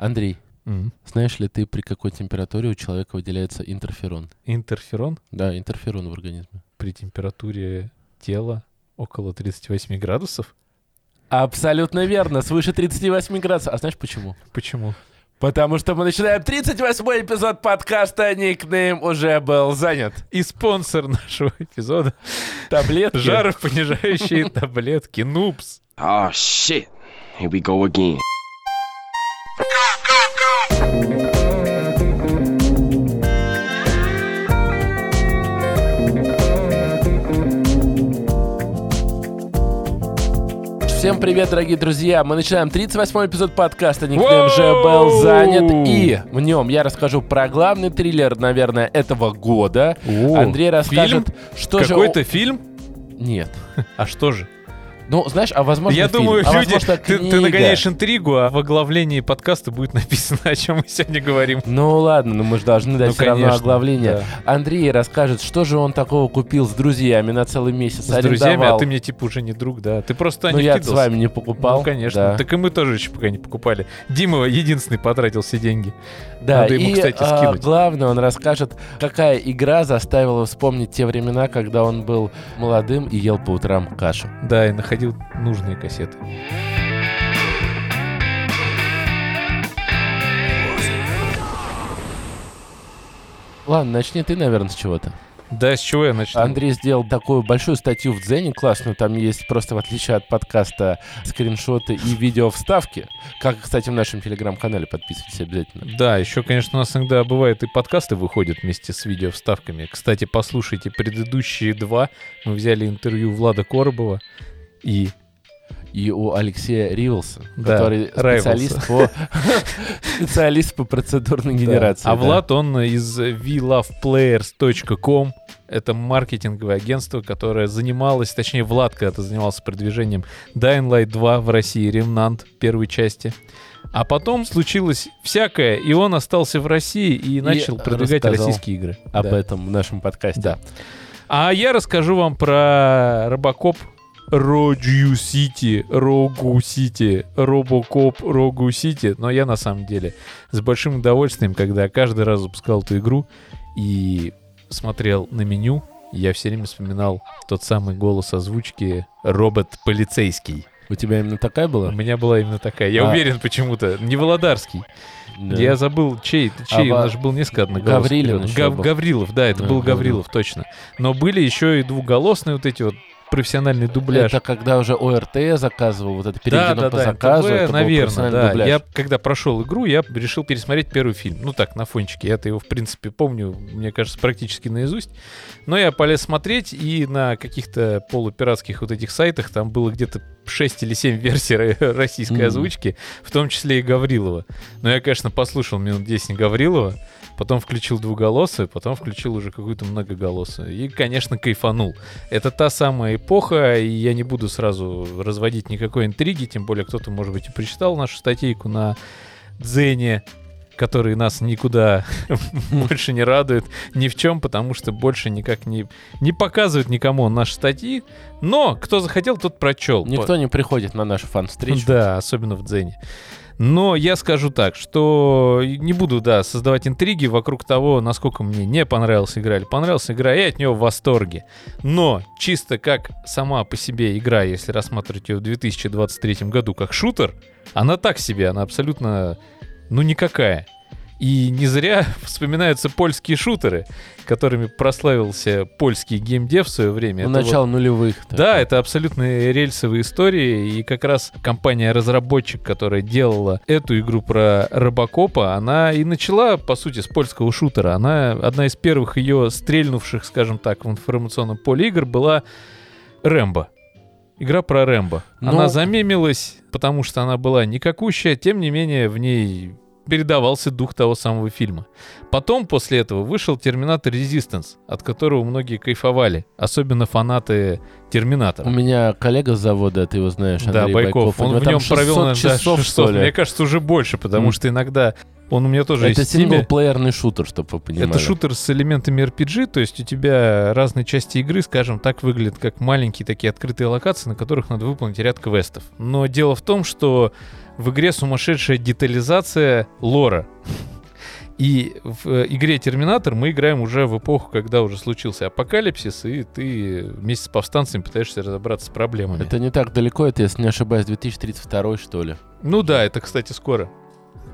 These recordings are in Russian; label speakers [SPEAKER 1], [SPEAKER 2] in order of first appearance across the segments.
[SPEAKER 1] Андрей,
[SPEAKER 2] М.
[SPEAKER 1] знаешь ли ты, при какой температуре у человека выделяется интерферон?
[SPEAKER 2] Интерферон
[SPEAKER 1] Да, интерферон в организме.
[SPEAKER 2] при температуре тела около 38 градусов.
[SPEAKER 1] Абсолютно верно, свыше 38 градусов. А знаешь почему?
[SPEAKER 2] Почему?
[SPEAKER 1] Потому что мы начинаем 38-й эпизод подкаста «Никнейм уже был занят».
[SPEAKER 2] И спонсор нашего эпизода
[SPEAKER 1] Таблетки.
[SPEAKER 2] жаропонижающие таблетки Нупс.
[SPEAKER 3] Oh shit. Here we go again.
[SPEAKER 1] Всем привет, дорогие друзья! Мы начинаем 38-й эпизод подкаста «Никнейм уже был занят». И в нем я расскажу про главный триллер, наверное, этого года.
[SPEAKER 2] О,
[SPEAKER 1] Андрей расскажет, что же...
[SPEAKER 2] Какой-то фильм?
[SPEAKER 1] Нет.
[SPEAKER 2] А что же?
[SPEAKER 1] Ну, знаешь, а возможно
[SPEAKER 2] Я
[SPEAKER 1] фильм,
[SPEAKER 2] думаю,
[SPEAKER 1] а
[SPEAKER 2] люди,
[SPEAKER 1] возможно,
[SPEAKER 2] ты, ты нагоняешь интригу, а в оглавлении подкаста будет написано, о чем мы сегодня говорим.
[SPEAKER 1] Ну ладно, но мы же должны дать
[SPEAKER 2] Ну,
[SPEAKER 1] все равно
[SPEAKER 2] конечно,
[SPEAKER 1] оглавление.
[SPEAKER 2] да.
[SPEAKER 1] Андрей расскажет, что же он такого купил с друзьями на целый месяц,
[SPEAKER 2] С друзьями, а
[SPEAKER 1] арендовал.
[SPEAKER 2] ты мне типа уже не друг, да? Ты просто
[SPEAKER 1] Ну
[SPEAKER 2] не
[SPEAKER 1] я с вами не покупал.
[SPEAKER 2] Ну, конечно.
[SPEAKER 1] Да,
[SPEAKER 2] Так и мы тоже еще пока не покупали. Дима единственный потратил все деньги.
[SPEAKER 1] Да,
[SPEAKER 2] Надо ему,
[SPEAKER 1] и
[SPEAKER 2] кстати,
[SPEAKER 1] а,
[SPEAKER 2] скинуть.
[SPEAKER 1] главное, он расскажет, какая игра заставила вспомнить те времена, когда он был молодым и ел по утрам кашу.
[SPEAKER 2] Да, и находил нужные кассеты.
[SPEAKER 1] Ладно, начни ты, наверное, с чего-то.
[SPEAKER 2] Да, с чего я начну?
[SPEAKER 1] Андрей сделал такую большую статью в Дзене классную. Там есть просто, в отличие от подкаста, скриншоты и видео вставки. Как, кстати, в нашем телеграм-канале. Подписывайтесь обязательно.
[SPEAKER 2] Да, еще, конечно, у нас иногда бывает и подкасты выходят вместе с видео вставками. Кстати, послушайте предыдущие два. Мы взяли интервью Влада Коробова и
[SPEAKER 1] И у Алексея Ривелса,
[SPEAKER 2] Да,
[SPEAKER 1] который специалист по, специалист по процедурной генерации.
[SPEAKER 2] А. Влад, он из vloveplayers.com. Это маркетинговое агентство, которое занималось, точнее, Влад когда-то занимался продвижением Dying Light 2 в России, Remnant первой части. А потом случилось всякое, и он остался в России и, начал продвигать
[SPEAKER 1] рассказал
[SPEAKER 2] российские игры.
[SPEAKER 1] об
[SPEAKER 2] Да.
[SPEAKER 1] этом в нашем подкасте.
[SPEAKER 2] Да. А я расскажу вам про Робокоп Роджу Сити, Рогу Сити, Робокоп Рогу Сити. Но я на самом деле с большим удовольствием, когда каждый раз запускал эту игру и смотрел на меню, я все время вспоминал тот самый голос озвучки робот-полицейский.
[SPEAKER 1] У тебя именно такая
[SPEAKER 2] У
[SPEAKER 1] была?
[SPEAKER 2] меня была именно такая. Я
[SPEAKER 1] А.
[SPEAKER 2] уверен почему-то. Не Володарский.
[SPEAKER 1] Да.
[SPEAKER 2] Я забыл, чей, чей
[SPEAKER 1] А
[SPEAKER 2] у нас же был несколько одноголосых.
[SPEAKER 1] Гаврилин
[SPEAKER 2] Гав-
[SPEAKER 1] был.
[SPEAKER 2] Гаврилов, да, это
[SPEAKER 1] Да,
[SPEAKER 2] был
[SPEAKER 1] Гаврилов.
[SPEAKER 2] Гаврилов, точно. Но были еще и двухголосные вот эти вот профессиональный дубляж.
[SPEAKER 1] Это когда уже ОРТ заказывал, вот это
[SPEAKER 2] да,
[SPEAKER 1] переведено
[SPEAKER 2] да,
[SPEAKER 1] по
[SPEAKER 2] да,
[SPEAKER 1] заказу,
[SPEAKER 2] МТВ,
[SPEAKER 1] это
[SPEAKER 2] наверное, да.
[SPEAKER 1] дубляж.
[SPEAKER 2] Я когда прошел игру, я решил пересмотреть первый фильм. Ну так, на фончике. Я-то его, в принципе, помню, мне кажется, практически наизусть. Но я полез смотреть, и на каких-то полупиратских вот этих сайтах там было где-то 6 или 7 версий ро- российской
[SPEAKER 1] Мгм.
[SPEAKER 2] озвучки, в том числе и Гаврилова. Но я, конечно, послушал минут 10 Гаврилова, потом включил двуголосую, потом включил уже какую-то многоголосую. И, конечно, кайфанул. Это та самая эпоха, и я не буду сразу разводить никакой интриги, тем более кто-то, может быть, и прочитал нашу статейку на Дзене, который нас никуда больше не радует ни в чем, потому что больше никак не, не показывает никому наши статьи. Но кто захотел, тот прочел.
[SPEAKER 1] Никто не приходит на нашу фан-встречу.
[SPEAKER 2] Да, особенно в Дзене. Но я скажу так, что не буду, да, создавать интриги вокруг того, насколько мне не понравилась игра или понравилась игра, я от нее в восторге. Но чисто как сама по себе игра, если рассматривать ее в 2023 году как шутер, она так себе, она абсолютно, ну, никакая. И не зря вспоминаются польские шутеры, которыми прославился польский геймдев в свое время.
[SPEAKER 1] Ну,
[SPEAKER 2] Это вот-
[SPEAKER 1] начало нулевых.
[SPEAKER 2] да, это абсолютно рельсовые истории, и как раз компания-разработчик, которая делала эту игру про Робокопа, она и начала, по сути, с польского шутера. Она, одна из первых ее стрельнувших, скажем так, в информационном поле игр была Рэмбо. Игра про Рэмбо.
[SPEAKER 1] Ну-
[SPEAKER 2] Она замемилась, потому что она была никакущая, тем не менее в ней передавался дух того самого фильма. Потом, после этого, вышел Терминатор Resistance, от которого многие кайфовали, особенно фанаты Терминатора.
[SPEAKER 1] У меня коллега с завода, ты его знаешь,
[SPEAKER 2] Да,
[SPEAKER 1] Андрей
[SPEAKER 2] Байков.
[SPEAKER 1] у
[SPEAKER 2] Он в нем провел
[SPEAKER 1] 600
[SPEAKER 2] наверное, да,
[SPEAKER 1] часов,
[SPEAKER 2] 600.
[SPEAKER 1] что ли.
[SPEAKER 2] Мне кажется, уже больше, потому
[SPEAKER 1] Мгм.
[SPEAKER 2] что иногда он у меня тоже
[SPEAKER 1] Это
[SPEAKER 2] есть
[SPEAKER 1] синглплеерный шутер, чтобы вы понимали.
[SPEAKER 2] Это шутер с элементами RPG, то есть у тебя разные части игры, скажем так, выглядят как маленькие такие открытые локации, на которых надо выполнить ряд квестов. Но дело в том, что в игре сумасшедшая детализация лора. И в э, игре Терминатор мы играем уже в эпоху, когда уже случился апокалипсис, и ты вместе с повстанцами пытаешься разобраться с проблемами.
[SPEAKER 1] Это не так далеко, это, если не ошибаюсь, 2032 что ли.
[SPEAKER 2] Ну да, это, кстати, скоро.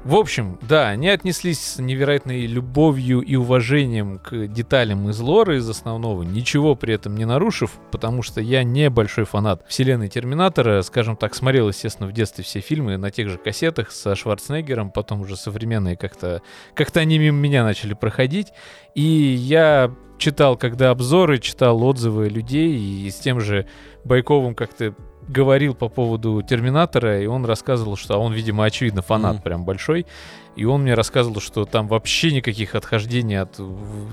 [SPEAKER 2] В общем, да, они отнеслись с невероятной любовью и уважением к деталям из лора, из основного, ничего при этом не нарушив, потому что я не большой фанат вселенной Терминатора, скажем так, смотрел, естественно, в детстве все фильмы на тех же кассетах со Шварценеггером, потом уже современные как-то, как-то они мимо меня начали проходить, и я читал, когда обзоры, читал отзывы людей, и с тем же Байковым как-то говорил по поводу Терминатора, и он рассказывал, что а он, видимо, очевидно, фанат
[SPEAKER 1] Мгм.
[SPEAKER 2] прям большой. И он мне рассказывал, что там вообще никаких отхождений от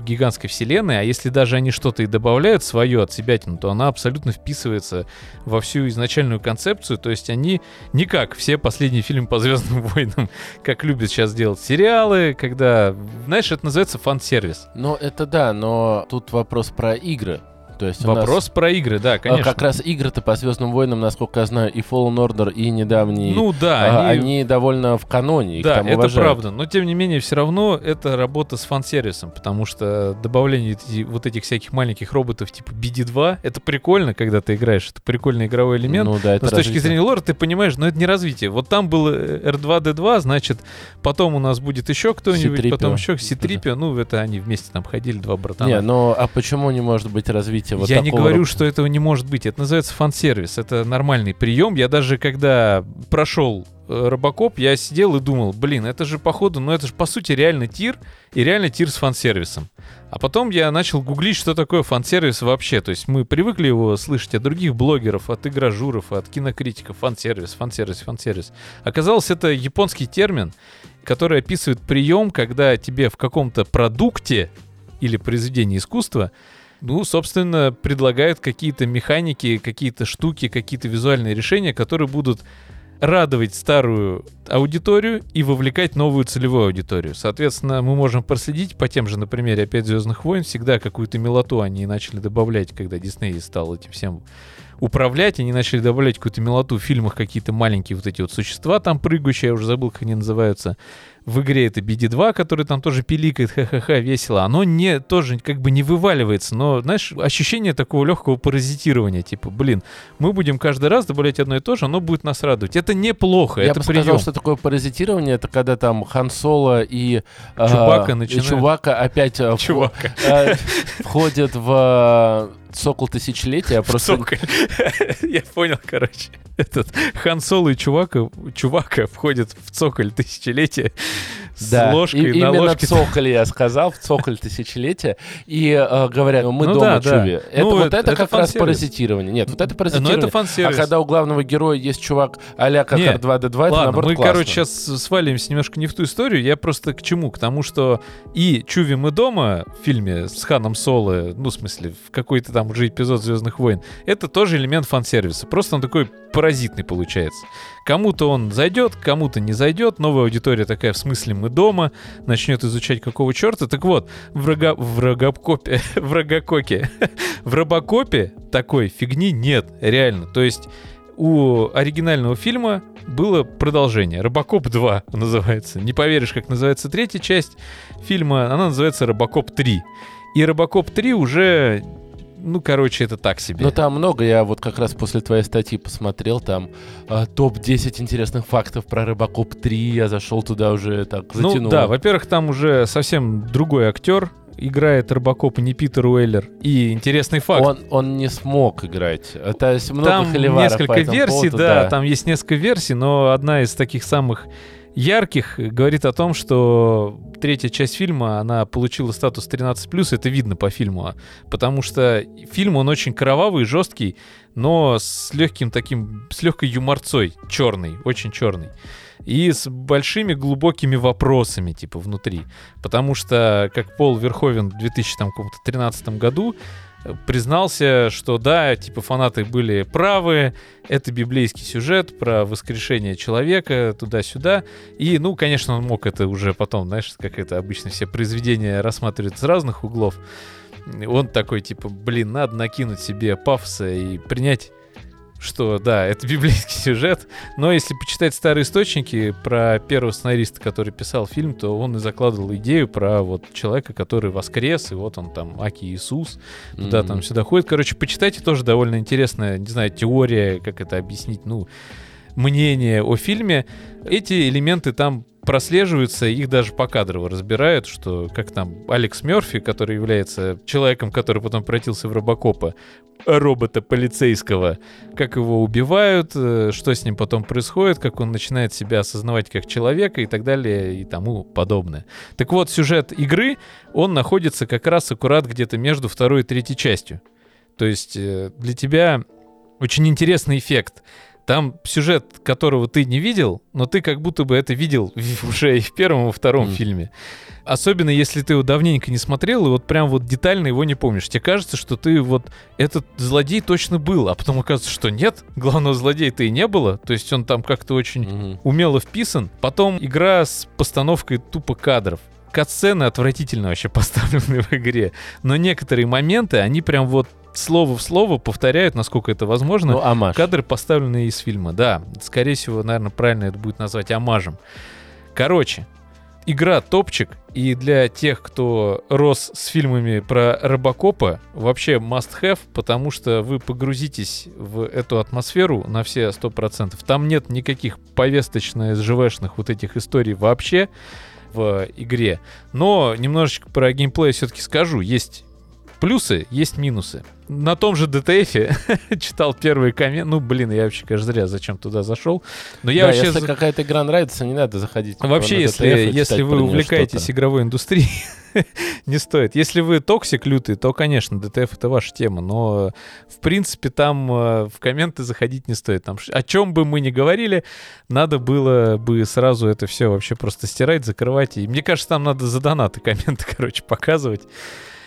[SPEAKER 2] гигантской вселенной, а если даже они что-то и добавляют свое от себя, то она абсолютно вписывается во всю изначальную концепцию. То есть они не как все последние фильмы по Звездным войнам, как любят сейчас делать сериалы, когда, знаешь, это называется фан-сервис.
[SPEAKER 1] Ну, это да, но тут вопрос про игры. То есть у нас,
[SPEAKER 2] Вопрос про игры, да,
[SPEAKER 1] а,
[SPEAKER 2] конечно.
[SPEAKER 1] как раз игры-то по Звездным войнам, насколько я знаю, и Fallen Order, и недавний.
[SPEAKER 2] Ну да,
[SPEAKER 1] а,
[SPEAKER 2] они-
[SPEAKER 1] они... довольно в каноне.
[SPEAKER 2] Да, это
[SPEAKER 1] уважают.
[SPEAKER 2] правда. Но тем не менее, все равно это работа с фан-сервисом, потому что добавление вот этих всяких маленьких роботов типа BD2, это прикольно, когда ты играешь, это прикольный игровой элемент.
[SPEAKER 1] Ну да, это
[SPEAKER 2] Но с точки
[SPEAKER 1] развитие.
[SPEAKER 2] зрения лора ты понимаешь, но это не развитие. Вот там был э, R2D2, значит, потом у нас будет еще кто-нибудь,
[SPEAKER 1] C-3PO.
[SPEAKER 2] потом еще C-3PO, ну это они вместе там ходили, два братана.
[SPEAKER 1] Не, ну а почему не может быть развитие вот
[SPEAKER 2] я не говорю,
[SPEAKER 1] роб-
[SPEAKER 2] что этого не может быть. Это называется фан-сервис. Это нормальный прием. Я даже когда прошел э, Робокоп, я сидел и думал, блин, это же походу, ну это же по сути реально тир, и реально тир с фан-сервисом. А потом я начал гуглить, что такое фан-сервис вообще. То есть мы привыкли его слышать от других блогеров, от игрожуров, от кинокритиков. Фан-сервис, фан-сервис, фан-сервис. Оказалось, это японский термин, который описывает прием, когда тебе в каком-то продукте или произведении искусства ну, собственно, предлагают какие-то механики, какие-то штуки, какие-то визуальные решения, которые будут радовать старую аудиторию и вовлекать новую целевую аудиторию. Соответственно, мы можем проследить по тем же, на примере опять Звездных войн, всегда какую-то милоту они начали добавлять, когда Дисней стал этим всем управлять, они начали добавлять какую-то милоту в фильмах, какие-то маленькие вот эти вот существа там прыгающие, я уже забыл, как они называются. В игре это BD2, который там тоже пиликает, ха-ха-ха, весело. Оно не, тоже как бы не вываливается, но, знаешь, ощущение такого легкого паразитирования, типа, блин, мы будем каждый раз добавлять одно и то же, оно будет нас радовать. Это неплохо,
[SPEAKER 1] Я
[SPEAKER 2] это
[SPEAKER 1] бы
[SPEAKER 2] прием.
[SPEAKER 1] сказал, что такое паразитирование, это когда там Хан Соло и
[SPEAKER 2] Чубака
[SPEAKER 1] и
[SPEAKER 2] начинают-
[SPEAKER 1] Чубака опять в-
[SPEAKER 2] Чувака.
[SPEAKER 1] а, входят в Сокол Тысячелетия. Просто
[SPEAKER 2] Цоколь. Я понял, короче. Этот Хан Соло и Чувака, Чувака входят в цоколь тысячелетия с
[SPEAKER 1] Да,
[SPEAKER 2] ложкой
[SPEAKER 1] и-
[SPEAKER 2] на
[SPEAKER 1] именно
[SPEAKER 2] ложке.
[SPEAKER 1] цоколь я сказал, в цоколь тысячелетия. И э, говорят, мы
[SPEAKER 2] Ну
[SPEAKER 1] дома
[SPEAKER 2] да, да.
[SPEAKER 1] Чуви. Это
[SPEAKER 2] Ну,
[SPEAKER 1] вот
[SPEAKER 2] это-
[SPEAKER 1] это,
[SPEAKER 2] это
[SPEAKER 1] как раз паразитирование. Нет, вот это
[SPEAKER 2] Но
[SPEAKER 1] паразитирование.
[SPEAKER 2] это
[SPEAKER 1] а
[SPEAKER 2] фан-сервис.
[SPEAKER 1] когда у главного героя есть чувак а-ля как
[SPEAKER 2] Не,
[SPEAKER 1] R2-D2, это
[SPEAKER 2] Ладно,
[SPEAKER 1] наоборот
[SPEAKER 2] мы,
[SPEAKER 1] классно.
[SPEAKER 2] короче, сейчас сваливаемся немножко не в ту историю. Я просто к чему? К тому, что и Чуви мы дома в фильме с Ханом Соло, ну, в смысле, в какой-то там уже эпизод Звездных войн, это тоже элемент фан-сервиса. Просто он такой паразитный получается. Кому-то он зайдет, кому-то не зайдет. Новая аудитория такая, в смысле, мы дома, начнет изучать какого черта. Так вот, в, рога... в Рогокопе, в Рогококе, в Робокопе такой фигни нет, реально. То есть у оригинального фильма было продолжение. Робокоп 2 называется. Не поверишь, как называется третья часть фильма. Она называется Робокоп 3. И Робокоп 3 уже... Ну, короче, это так себе.
[SPEAKER 1] Ну там много, я вот как раз после твоей статьи посмотрел, там а, топ-10 интересных фактов про Рыбакоп 3, я зашел туда уже так
[SPEAKER 2] Ну
[SPEAKER 1] затянул.
[SPEAKER 2] да, во-первых, там уже совсем другой актер играет Робокопа, не Питер Уэллер. И интересный факт.
[SPEAKER 1] он, он не смог играть. А, То есть много
[SPEAKER 2] там несколько версий,
[SPEAKER 1] поводу,
[SPEAKER 2] да, там есть несколько версий, но одна из таких самых ярких говорит о том, что третья часть фильма, она получила статус 13+, это видно по фильму, а, потому что фильм, он очень кровавый, жесткий, но с легким таким, с легкой юморцой, черный, очень черный. И с большими глубокими вопросами, типа, внутри. Потому что, как Пол Верховен в 2013 году признался, что да, типа фанаты были правы, это библейский сюжет про воскрешение человека туда-сюда. И, ну, конечно, он мог это уже потом, знаешь, как это обычно все произведения рассматривают с разных углов. Он такой, типа, блин, надо накинуть себе пафоса и принять что да, это библейский сюжет, но если почитать старые источники про первого сценариста, который писал фильм, то он и закладывал идею про вот человека, который воскрес, и вот он там Аки Иисус, туда там сюда ходит. Короче, почитайте тоже довольно интересная, не знаю, теория, как это объяснить, ну, мнение о фильме. Эти элементы там прослеживаются, их даже покадрово разбирают, что как там Алекс Мерфи, который является человеком, который потом превратился в Робокопа, робота полицейского, как его убивают, э, что с ним потом происходит, как он начинает себя осознавать как человека и так далее и тому подобное. Так вот, сюжет игры, он находится как раз аккурат где-то между второй и третьей частью. То есть э, для тебя очень интересный эффект. Там сюжет, которого ты не видел, но ты как будто бы это видел уже и в первом, и во втором
[SPEAKER 1] Мгм.
[SPEAKER 2] фильме. Особенно если ты его давненько не смотрел, и вот прям вот детально его не помнишь. Тебе кажется, что ты вот этот злодей точно был, а потом оказывается, что нет, главного злодея-то и не было. То есть он там как-то очень
[SPEAKER 1] Мгм.
[SPEAKER 2] умело вписан. Потом игра с постановкой тупо кадров. Катсцены отвратительно вообще поставлены в игре. Но некоторые моменты, они прям вот слово в слово повторяют, насколько это возможно.
[SPEAKER 1] Ну, амаш.
[SPEAKER 2] Кадры, поставленные из фильма, да. Скорее всего, наверное, правильно это будет назвать амажем. Короче, игра топчик, и для тех, кто рос с фильмами про Робокопа, вообще must have, потому что вы погрузитесь в эту атмосферу на все 100%. Там нет никаких повесточно СЖВшных вот этих историй вообще в игре. Но немножечко про геймплей все-таки скажу. Есть плюсы, есть минусы. На том же DTF читал первые комменты. Ну, блин, я вообще, конечно, зря зачем туда зашел. Но я
[SPEAKER 1] Да,
[SPEAKER 2] вообще...
[SPEAKER 1] если какая-то игра нравится, не надо заходить.
[SPEAKER 2] Вообще, если, если вы увлекаетесь игровой индустрией, не стоит. Если вы токсик лютый, то, конечно, DTF это ваша тема. Но, в принципе, там э, в комменты заходить не стоит. Там, о чем бы мы ни говорили, надо было бы сразу это все вообще просто стирать, закрывать. И мне кажется, там надо за донаты комменты, короче, показывать.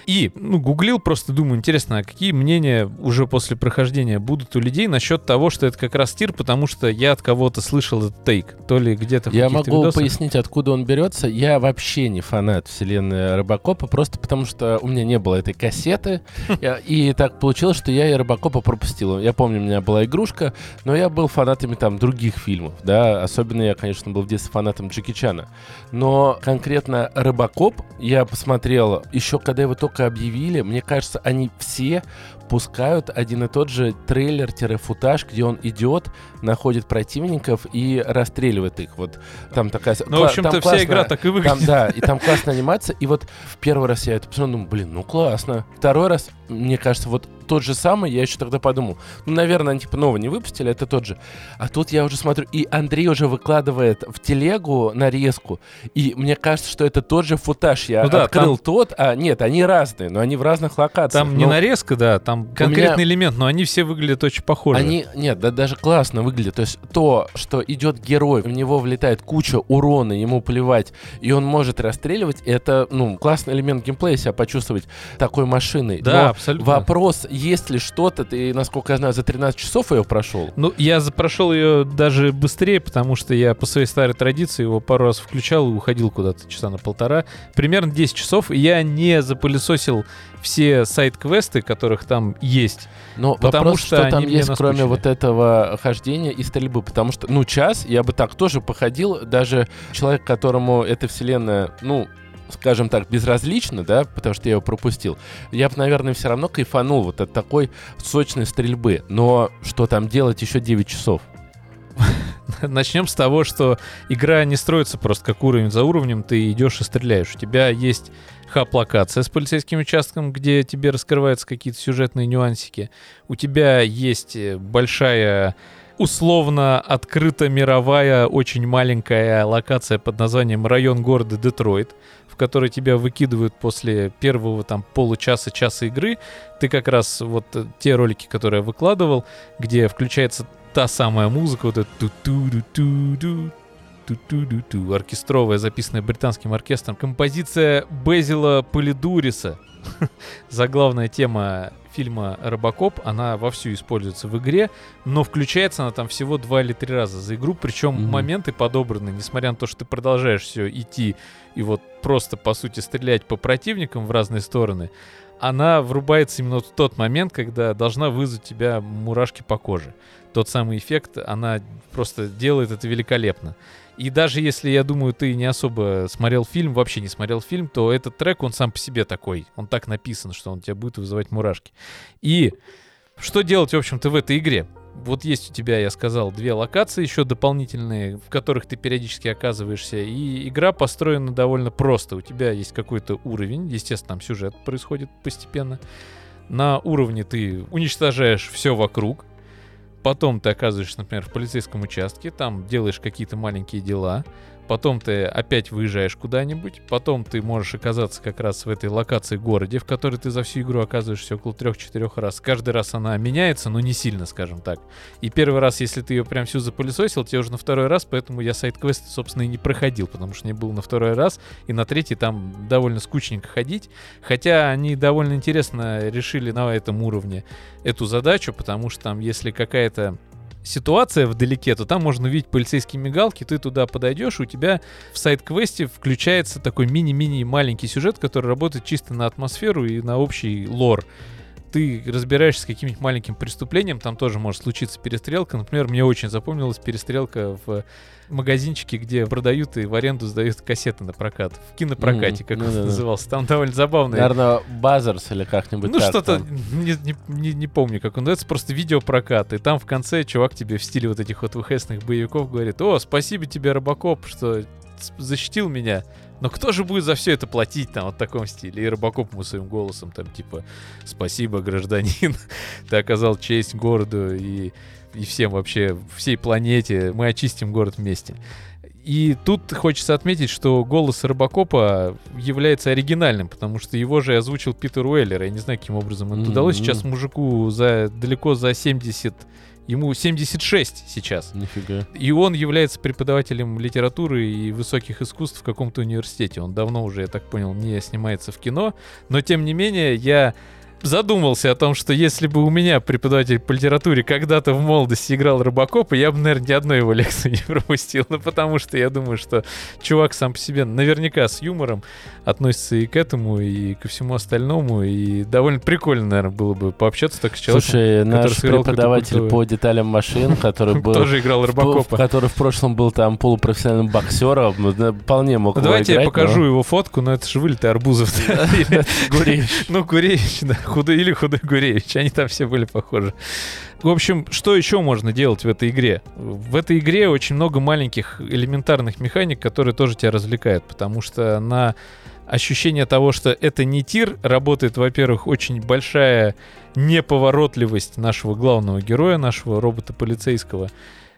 [SPEAKER 2] И, ну, гуглил, просто думаю, интересно, а какие мнения уже после прохождения будут у людей насчет того, что это как раз тир, потому что я от кого-то слышал этот тейк. То ли где-то в
[SPEAKER 1] Я могу
[SPEAKER 2] видосах.
[SPEAKER 1] пояснить, откуда он берется. Я вообще не фанат вселенной Робокопа, просто потому что у меня не было этой кассеты. И так получилось, что я и Робокопа пропустил. Я помню, у меня была игрушка, но я был фанатами там других фильмов, да. Особенно я, конечно, был в детстве фанатом Джеки Чана. Но конкретно Робокоп я посмотрел еще, когда его только объявили. Мне кажется, они все пускают один и тот же трейлер-футаж, где он идет, находит противников и расстреливает их. Вот там такая...
[SPEAKER 2] Ну, в общем-то,
[SPEAKER 1] там
[SPEAKER 2] вся
[SPEAKER 1] классно-
[SPEAKER 2] игра так и
[SPEAKER 1] Там,
[SPEAKER 2] выглядит.
[SPEAKER 1] да, и там классная анимация. И вот в первый раз я это посмотрел, думаю, блин, ну классно. Второй раз, мне кажется, вот тот же самый, я еще тогда подумал, ну, наверное, они типа нового не выпустили, это тот же. А тут я уже смотрю, и Андрей уже выкладывает в телегу нарезку, и мне кажется, что это тот же футаж. Я
[SPEAKER 2] Ну да,
[SPEAKER 1] открыл тот, а нет, они разные, но они в разных локациях.
[SPEAKER 2] Там не
[SPEAKER 1] Но
[SPEAKER 2] нарезка, да, там конкретный элемент, но они все выглядят очень похоже.
[SPEAKER 1] Они, нет, да, даже классно выглядит. То есть то, что идет герой, в него влетает куча урона, ему плевать, и он может расстреливать, это, ну, классный элемент геймплея себя почувствовать такой машиной.
[SPEAKER 2] Да,
[SPEAKER 1] Но
[SPEAKER 2] абсолютно.
[SPEAKER 1] вопрос, есть ли что-то, ты, насколько я знаю, за 13 часов ее прошел?
[SPEAKER 2] Ну, я прошел ее даже быстрее, потому что я по своей старой традиции его пару раз включал и уходил куда-то часа на полтора. Примерно 10 часов, и я не запылесосил все сайт-квесты, которых там есть.
[SPEAKER 1] Но
[SPEAKER 2] Потому
[SPEAKER 1] вопрос,
[SPEAKER 2] что
[SPEAKER 1] что, там есть, кроме вот этого хождения и стрельбы. Потому что, ну, час я бы так тоже походил. Даже человек, которому эта вселенная, ну, скажем так, безразлична, да, потому что я его пропустил, я бы, наверное, все равно кайфанул вот от такой сочной стрельбы. Но что там делать еще 9 часов?
[SPEAKER 2] Начнем с того, что игра не строится просто как уровень за уровнем, ты идешь и стреляешь. У тебя есть хаб-локация с полицейским участком, где тебе раскрываются какие-то сюжетные нюансики. У тебя есть э, большая условно открыто мировая очень маленькая локация под названием район города Детройт, который тебя выкидывают после первого там получаса часа игры. Ты как раз вот э, те ролики, которые я выкладывал, где включается та самая музыка, вот эта ту-ту-ду-ту-ду, ту-ту-ду-ту, оркестровая, записанная британским оркестром. Композиция Безила Полидуриса, заглавная тема фильма «Робокоп», она вовсю используется в игре, но включается она там всего два или три раза за игру, причем
[SPEAKER 1] Мгм.
[SPEAKER 2] моменты подобраны, несмотря на то, что ты продолжаешь все идти и вот просто, по сути, стрелять по противникам в разные стороны, она врубается именно в тот момент, когда должна вызвать у тебя мурашки по коже. Тот самый эффект, она просто делает это великолепно. И даже если, я думаю, ты не особо смотрел фильм, вообще не смотрел фильм, то этот трек, он сам по себе такой. Он так написан, что он тебя будет вызывать мурашки. И что делать, в общем-то, в этой игре? Вот есть у тебя, я сказал, две локации еще дополнительные, в которых ты периодически оказываешься. И игра построена довольно просто. У тебя есть какой-то уровень, естественно, там сюжет происходит постепенно. На уровне ты уничтожаешь все вокруг, Потом ты оказываешься, например, в полицейском участке, там делаешь какие-то маленькие дела, потом ты опять выезжаешь куда-нибудь, потом ты можешь оказаться как раз в этой локации городе, в которой ты за всю игру оказываешься около трех-четырех раз. Каждый раз она меняется, но не сильно, скажем так. И первый раз, если ты ее прям всю запылесосил, тебе уже на второй раз, поэтому я сайт-квест, собственно, и не проходил, потому что не был на второй раз, и на третий там довольно скучненько ходить. Хотя они довольно интересно решили на этом уровне эту задачу, потому что там, если какая-то ситуация вдалеке, то там можно увидеть полицейские мигалки, ты туда подойдешь, у тебя в сайт-квесте включается такой мини-мини маленький сюжет, который работает чисто на атмосферу и на общий лор ты разбираешься с каким-нибудь маленьким преступлением, там тоже может случиться перестрелка. Например, мне очень запомнилась перестрелка в магазинчике, где продают и в аренду сдают кассеты на прокат. В кинопрокате, mm, как ну, он да, назывался. Там довольно забавно.
[SPEAKER 1] Наверное, Базарс или как-нибудь
[SPEAKER 2] Ну, что-то, не, не, не, не помню, как он называется, просто видеопрокат. И там в конце чувак тебе в стиле вот этих вот ВХСных боевиков говорит, о, спасибо тебе, Робокоп, что защитил меня. Но кто же будет за все это платить там вот в таком стиле? И Робокоп ему своим голосом там типа «Спасибо, гражданин, ты оказал честь городу и, и всем вообще, всей планете, мы очистим город вместе». И тут хочется отметить, что голос Робокопа является оригинальным, потому что его же озвучил Питер Уэллер. Я не знаю, каким образом это mm-hmm. удалось. Сейчас мужику за далеко за 70 Ему 76 сейчас.
[SPEAKER 1] Нифига.
[SPEAKER 2] И он является преподавателем литературы и высоких искусств в каком-то университете. Он давно уже, я так понял, не снимается в кино. Но, тем не менее, я задумался о том, что если бы у меня преподаватель по литературе когда-то в молодости играл Робокопа, я бы, наверное, ни одной его лекции не пропустил. Ну, потому что я думаю, что чувак сам по себе наверняка с юмором относится и к этому, и ко всему остальному. И довольно прикольно, наверное, было бы пообщаться так с человеком.
[SPEAKER 1] Слушай, наш преподаватель по деталям машин, который был...
[SPEAKER 2] Тоже играл Робокопа.
[SPEAKER 1] Который в прошлом был там полупрофессиональным боксером, вполне мог
[SPEAKER 2] Давайте я покажу его фотку, но это же вылитый Арбузов. Ну, Гуревич, да худой или худой Гуревич. Они там все были похожи. В общем, что еще можно делать в этой игре? В этой игре очень много маленьких элементарных механик, которые тоже тебя развлекают, потому что на ощущение того, что это не тир, работает, во-первых, очень большая неповоротливость нашего главного героя, нашего робота-полицейского.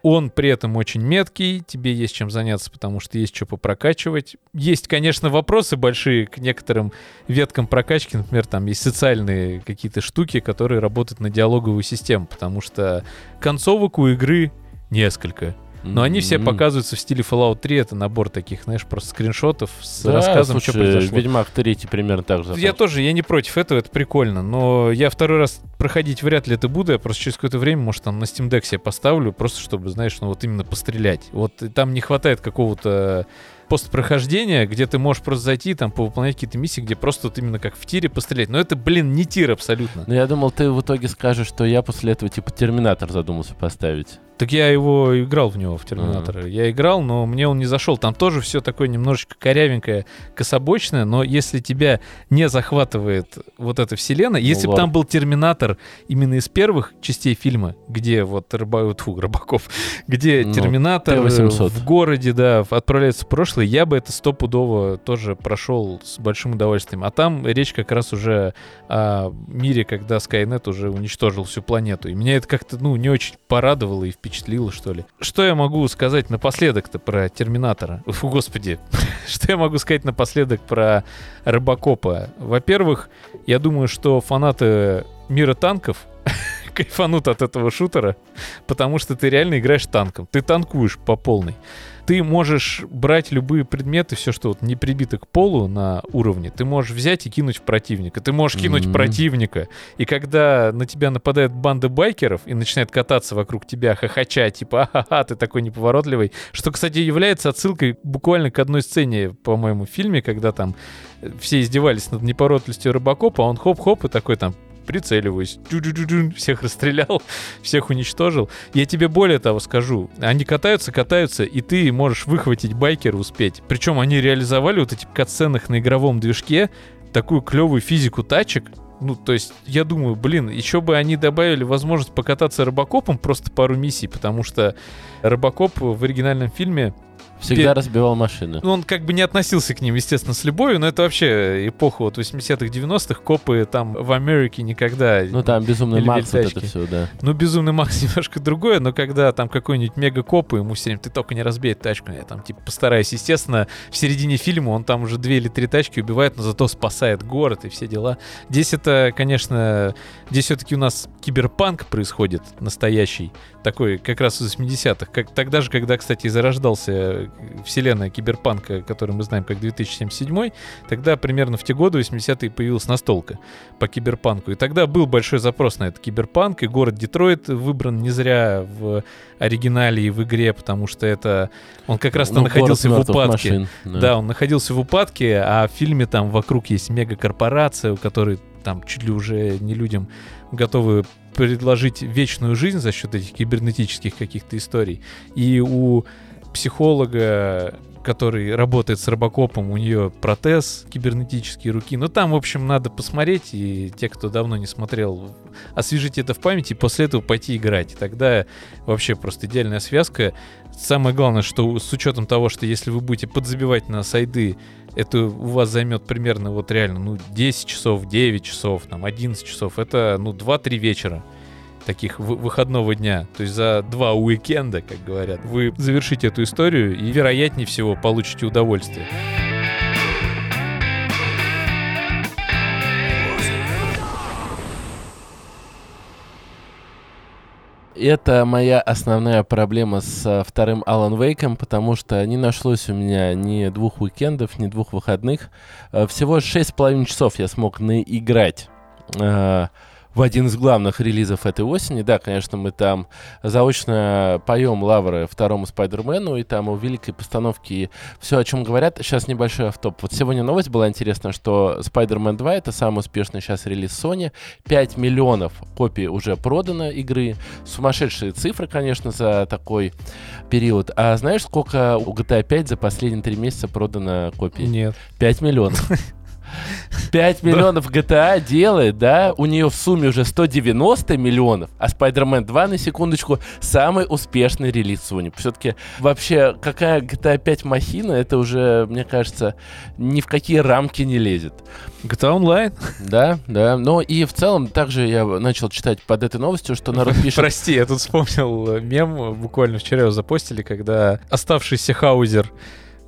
[SPEAKER 2] Он при этом очень меткий, тебе есть чем заняться, потому что есть что попрокачивать. Есть, конечно, вопросы большие к некоторым веткам прокачки, например, там есть социальные какие-то штуки, которые работают на диалоговую систему, потому что концовок у игры несколько. Но они все показываются в стиле Fallout 3. Это набор таких, знаешь, просто скриншотов с да, рассказом, слушай, что произошло.
[SPEAKER 1] Ведьмак 3 примерно так же.
[SPEAKER 2] Я тоже, я не против этого, это прикольно. Но я второй раз проходить вряд ли это буду. Я просто через какое-то время, может, там на Steam Deck себе поставлю, просто чтобы, знаешь, ну вот именно пострелять. Вот там не хватает какого-то постпрохождения, где ты можешь просто зайти, там, повыполнять какие-то миссии, где просто вот именно как в тире пострелять. Но это, блин, не тир абсолютно.
[SPEAKER 1] Но я думал, ты в итоге скажешь, что я после этого, типа, Терминатор задумался поставить.
[SPEAKER 2] Так я его играл в него, в Терминатора. Uh-huh. Я играл, но мне он не зашел. Там тоже все такое немножечко корявенькое, кособочное, но если тебя не захватывает вот эта вселенная, если бы там был Терминатор именно из первых частей фильма, где вот рыба, тьфу, Рыбаков, где ну, Терминатор Т-800. в городе, да, отправляется в прошлое, я бы это стопудово тоже прошел с большим удовольствием. А там речь как раз уже о мире, когда Skynet уже уничтожил всю планету. И меня это как-то, ну, не очень порадовало и впечатлило впечатлило, что ли. Что я могу сказать напоследок-то про Терминатора? Фу, господи. что я могу сказать напоследок про Рыбакопа? Во-первых, я думаю, что фанаты мира танков кайфанут от этого шутера, потому что ты реально играешь танком. Ты танкуешь по полной ты можешь брать любые предметы, все, что вот не прибито к полу на уровне, ты можешь взять и кинуть в противника. Ты можешь кинуть mm-hmm. противника. И когда на тебя нападает банда байкеров и начинает кататься вокруг тебя, хохоча, типа, ага, ты такой неповоротливый. Что, кстати, является отсылкой буквально к одной сцене, по-моему, в фильме, когда там все издевались над неповоротливостью Робокопа, а он хоп-хоп и такой там прицеливаюсь, всех расстрелял, всех уничтожил. Я тебе более того скажу, они катаются, катаются, и ты можешь выхватить байкера успеть. Причем они реализовали вот эти катсценах на игровом движке такую клевую физику тачек, ну, то есть, я думаю, блин, еще бы они добавили возможность покататься рыбакопом просто пару миссий, потому что рыбакоп в оригинальном фильме
[SPEAKER 1] Всегда разбивал машины.
[SPEAKER 2] Ну, он как бы не относился к ним, естественно, с любовью, но это вообще эпоха вот 80-х, 90-х. Копы там в Америке никогда...
[SPEAKER 1] Ну, там Безумный Макс, вот это все, да.
[SPEAKER 2] Ну, Безумный Макс немножко другое, но когда там какой-нибудь мега-коп, ему все время, ты только не разбей тачку, я там, типа, постараюсь. Естественно, в середине фильма он там уже две или три тачки убивает, но зато спасает город и все дела. Здесь это, конечно, здесь все-таки у нас киберпанк происходит настоящий, такой как раз из 80-х. Как, тогда же, когда, кстати, зарождался вселенная киберпанка, которую мы знаем как 2077, тогда примерно в те годы, 80-е, появилась настолка по киберпанку. И тогда был большой запрос на этот киберпанк, и город Детройт выбран не зря в оригинале и в игре, потому что это... Он как раз-то ну, находился в упадке. Машин, да. да, он находился в упадке, а в фильме там вокруг есть мегакорпорация, у которой там чуть ли уже не людям готовы предложить вечную жизнь за счет этих кибернетических каких-то историй. И у психолога, который работает с робокопом, у нее протез кибернетические руки. Ну, там, в общем, надо посмотреть, и те, кто давно не смотрел, освежить это в памяти, и после этого пойти играть. И тогда вообще просто идеальная связка. Самое главное, что с учетом того, что если вы будете подзабивать на сайды, это у вас займет примерно вот реально, ну, 10 часов, 9 часов, там, 11 часов. Это, ну, 2-3 вечера таких выходного дня, то есть за два уикенда, как говорят, вы завершите эту историю и, вероятнее всего, получите удовольствие.
[SPEAKER 1] это моя основная проблема с вторым Алан Вейком, потому что не нашлось у меня ни двух уикендов, ни двух выходных. Э, всего шесть с половиной часов я смог наиграть э, в один из главных релизов этой осени. Да, конечно, мы там заочно поем лавры второму Спайдермену, и там у великой постановки все, о чем говорят. Сейчас небольшой автоп. Вот сегодня новость была интересна, что Spider-Man 2 это самый успешный сейчас релиз Sony. 5 миллионов копий уже продано игры. Сумасшедшие цифры, конечно, за такой период. А знаешь, сколько у GTA 5 за последние три месяца продано копий?
[SPEAKER 2] Нет.
[SPEAKER 1] 5 миллионов. 5 миллионов GTA делает, да? У нее в сумме уже 190 миллионов, а Spider-Man 2, на секундочку, самый успешный релиз Sony. Все-таки вообще, какая GTA 5 махина, это уже, мне кажется, ни в какие рамки не лезет.
[SPEAKER 2] GTA Online?
[SPEAKER 1] Да, да. Но и в целом также я начал читать под этой новостью, что народ пишет...
[SPEAKER 2] Прости, я тут вспомнил мем, буквально вчера его запостили, когда оставшийся Хаузер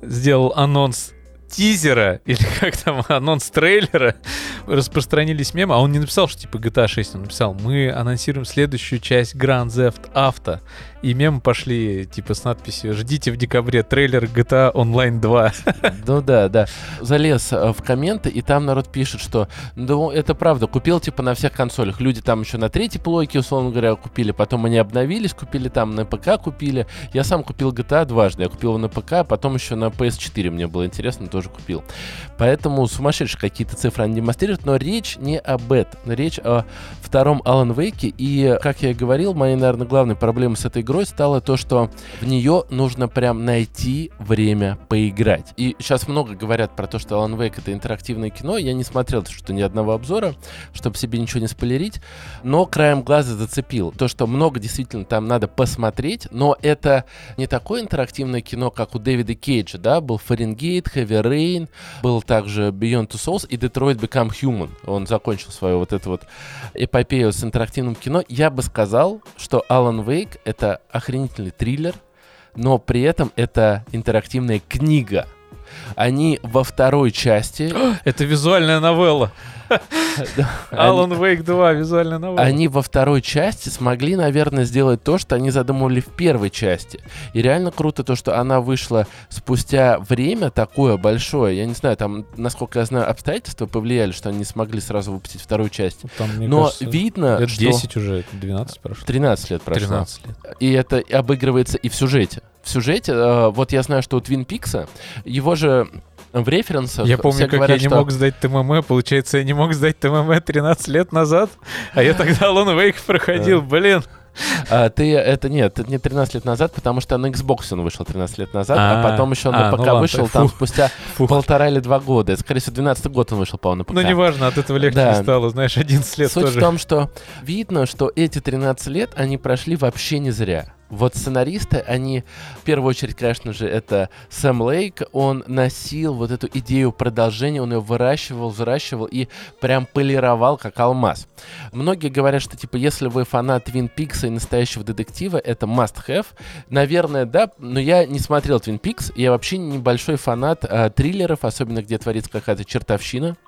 [SPEAKER 2] сделал анонс тизера, или как там, анонс трейлера, распространились мемы, а он не написал, что типа GTA 6, он написал, мы анонсируем следующую часть Grand Theft Auto. И мемы пошли типа с надписью «Ждите в декабре трейлер GTA Online 2».
[SPEAKER 1] Ну да, да. Залез э, в комменты, и там народ пишет, что ну это правда, купил типа на всех консолях. Люди там еще на третьей плойке, условно говоря, купили, потом они обновились, купили там на ПК, купили. Я сам купил GTA дважды. Я купил его на ПК, а потом еще на PS4 мне было интересно, тоже купил. Поэтому сумасшедшие какие-то цифры они демонстрируют, но речь не об этом. Речь о втором Alan Wake, и, как я и говорил, моей, наверное, главной проблемой с этой игрой игрой стало то, что в нее нужно прям найти время поиграть. И сейчас много говорят про то, что Alan Wake это интерактивное кино. Я не смотрел что ни одного обзора, чтобы себе ничего не спойлерить, но краем глаза зацепил. То, что много действительно там надо посмотреть, но это не такое интерактивное кино, как у Дэвида Кейджа, да, был Фаренгейт, Heavy Rain, был также Beyond Two Souls и Detroit Become Human. Он закончил свою вот эту вот эпопею с интерактивным кино. Я бы сказал, что Alan Wake это охренительный триллер, но при этом это интерактивная книга. Они во второй части...
[SPEAKER 2] Это визуальная новелла. Alan Wake 2, визуальная новелла.
[SPEAKER 1] Они во второй части смогли, наверное, сделать то, что они задумывали в первой части. И реально круто то, что она вышла спустя время такое большое. Я не знаю, там, насколько я знаю, обстоятельства повлияли, что они не смогли сразу выпустить вторую часть.
[SPEAKER 2] Там,
[SPEAKER 1] Но
[SPEAKER 2] кажется,
[SPEAKER 1] видно,
[SPEAKER 2] лет
[SPEAKER 1] что
[SPEAKER 2] 10 уже, 12 прошло.
[SPEAKER 1] 13 лет прошло.
[SPEAKER 2] 13 лет.
[SPEAKER 1] И это обыгрывается и в сюжете. В сюжете, э, вот я знаю, что у Твин Пикса, его же в референсах
[SPEAKER 2] Я помню, как
[SPEAKER 1] говорят,
[SPEAKER 2] я не
[SPEAKER 1] что-
[SPEAKER 2] мог сдать ТММ. Получается, я не мог сдать ТММ 13 лет назад. А я тогда Alan Wake проходил. Блин.
[SPEAKER 1] А, ты это нет, это не 13 лет назад, потому что на Xbox он вышел 13 лет назад, а,
[SPEAKER 2] А,
[SPEAKER 1] потом еще
[SPEAKER 2] а,
[SPEAKER 1] на
[SPEAKER 2] ну
[SPEAKER 1] ПК
[SPEAKER 2] ладно,
[SPEAKER 1] вышел там спустя
[SPEAKER 2] Фу.
[SPEAKER 1] полтора или два года. Скорее всего, 12 год он вышел, по-моему, на ПК.
[SPEAKER 2] Ну, неважно, от этого легче
[SPEAKER 1] Да.
[SPEAKER 2] не стало. Знаешь, 11 лет
[SPEAKER 1] Суть
[SPEAKER 2] тоже.
[SPEAKER 1] в том, что видно, что эти 13 лет они прошли вообще не зря. Вот сценаристы, они, в первую очередь, конечно же, это Сэм Лейк, он носил вот эту идею продолжения, он ее выращивал, взращивал и прям полировал, как алмаз. Многие говорят, что, типа, если вы фанат Твин Пикса и настоящего детектива, это must-have. Наверное, да, но я не смотрел Твин Пикс, я вообще небольшой фанат а, триллеров, особенно где творится какая-то чертовщина.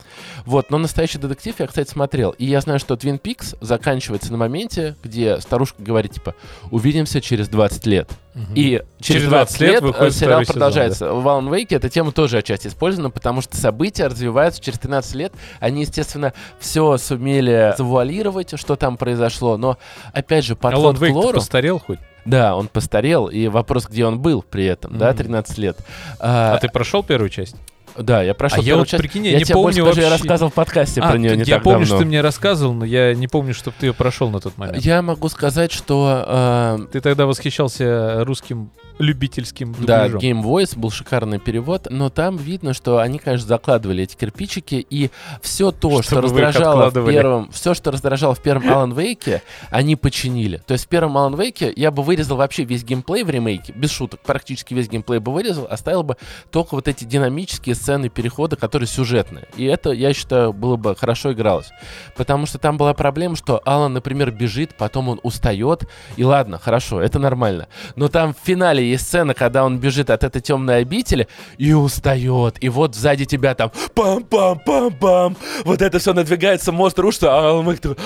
[SPEAKER 1] Вот, но настоящий детектив я, кстати, смотрел. И я знаю, что Твин Пикс заканчивается на моменте, где старушка говорит, типа, увидимся через 20 лет.
[SPEAKER 2] Мгм.
[SPEAKER 1] И через
[SPEAKER 2] Через
[SPEAKER 1] 20 лет,
[SPEAKER 2] выходит
[SPEAKER 1] э, сериал
[SPEAKER 2] сезон,
[SPEAKER 1] продолжается. В Alan Wake эта тема тоже отчасти использована, потому что события развиваются через 13 лет. Они, естественно, все сумели завуалировать, что там произошло. Но, опять же,
[SPEAKER 2] Alan
[SPEAKER 1] подход к
[SPEAKER 2] Wake
[SPEAKER 1] лору...
[SPEAKER 2] постарел хоть?
[SPEAKER 1] Да, он постарел, и вопрос, где он был при этом, да,
[SPEAKER 2] Мгм.
[SPEAKER 1] 13 лет.
[SPEAKER 2] А
[SPEAKER 1] А,
[SPEAKER 2] ты прошел первую часть?
[SPEAKER 1] Да, я прошел
[SPEAKER 2] А я вот,
[SPEAKER 1] часть.
[SPEAKER 2] прикинь, я
[SPEAKER 1] я
[SPEAKER 2] не
[SPEAKER 1] тебе
[SPEAKER 2] помню
[SPEAKER 1] больше даже
[SPEAKER 2] вообще.
[SPEAKER 1] рассказывал в подкасте
[SPEAKER 2] А,
[SPEAKER 1] про нее не
[SPEAKER 2] я
[SPEAKER 1] так
[SPEAKER 2] помню,
[SPEAKER 1] давно.
[SPEAKER 2] что ты мне рассказывал, но я не помню, чтобы ты ее прошел на тот момент.
[SPEAKER 1] Я могу сказать, что э,
[SPEAKER 2] Ты тогда восхищался русским любительским
[SPEAKER 1] Да,
[SPEAKER 2] дубляжом.
[SPEAKER 1] Game Voice был шикарный перевод, но там видно, что они, конечно, закладывали эти кирпичики, и все то, что
[SPEAKER 2] Чтобы их
[SPEAKER 1] раздражало в первом, все, что раздражало в первом Alan Wake, они починили. То есть в первом Alan Wake я бы вырезал вообще весь геймплей в ремейке, без шуток, практически весь геймплей бы вырезал, оставил бы только вот эти динамические сцены перехода, которые сюжетные. И это, я считаю, было бы хорошо игралось. Потому что там была проблема, что Алан, например, бежит, потом он устает, и ладно, хорошо, это нормально. Но там в финале есть сцена, когда он бежит от этой темной обители и устает. И вот сзади тебя там пам-пам-пам-пам. Вот это все надвигается, мост рушится, а такой...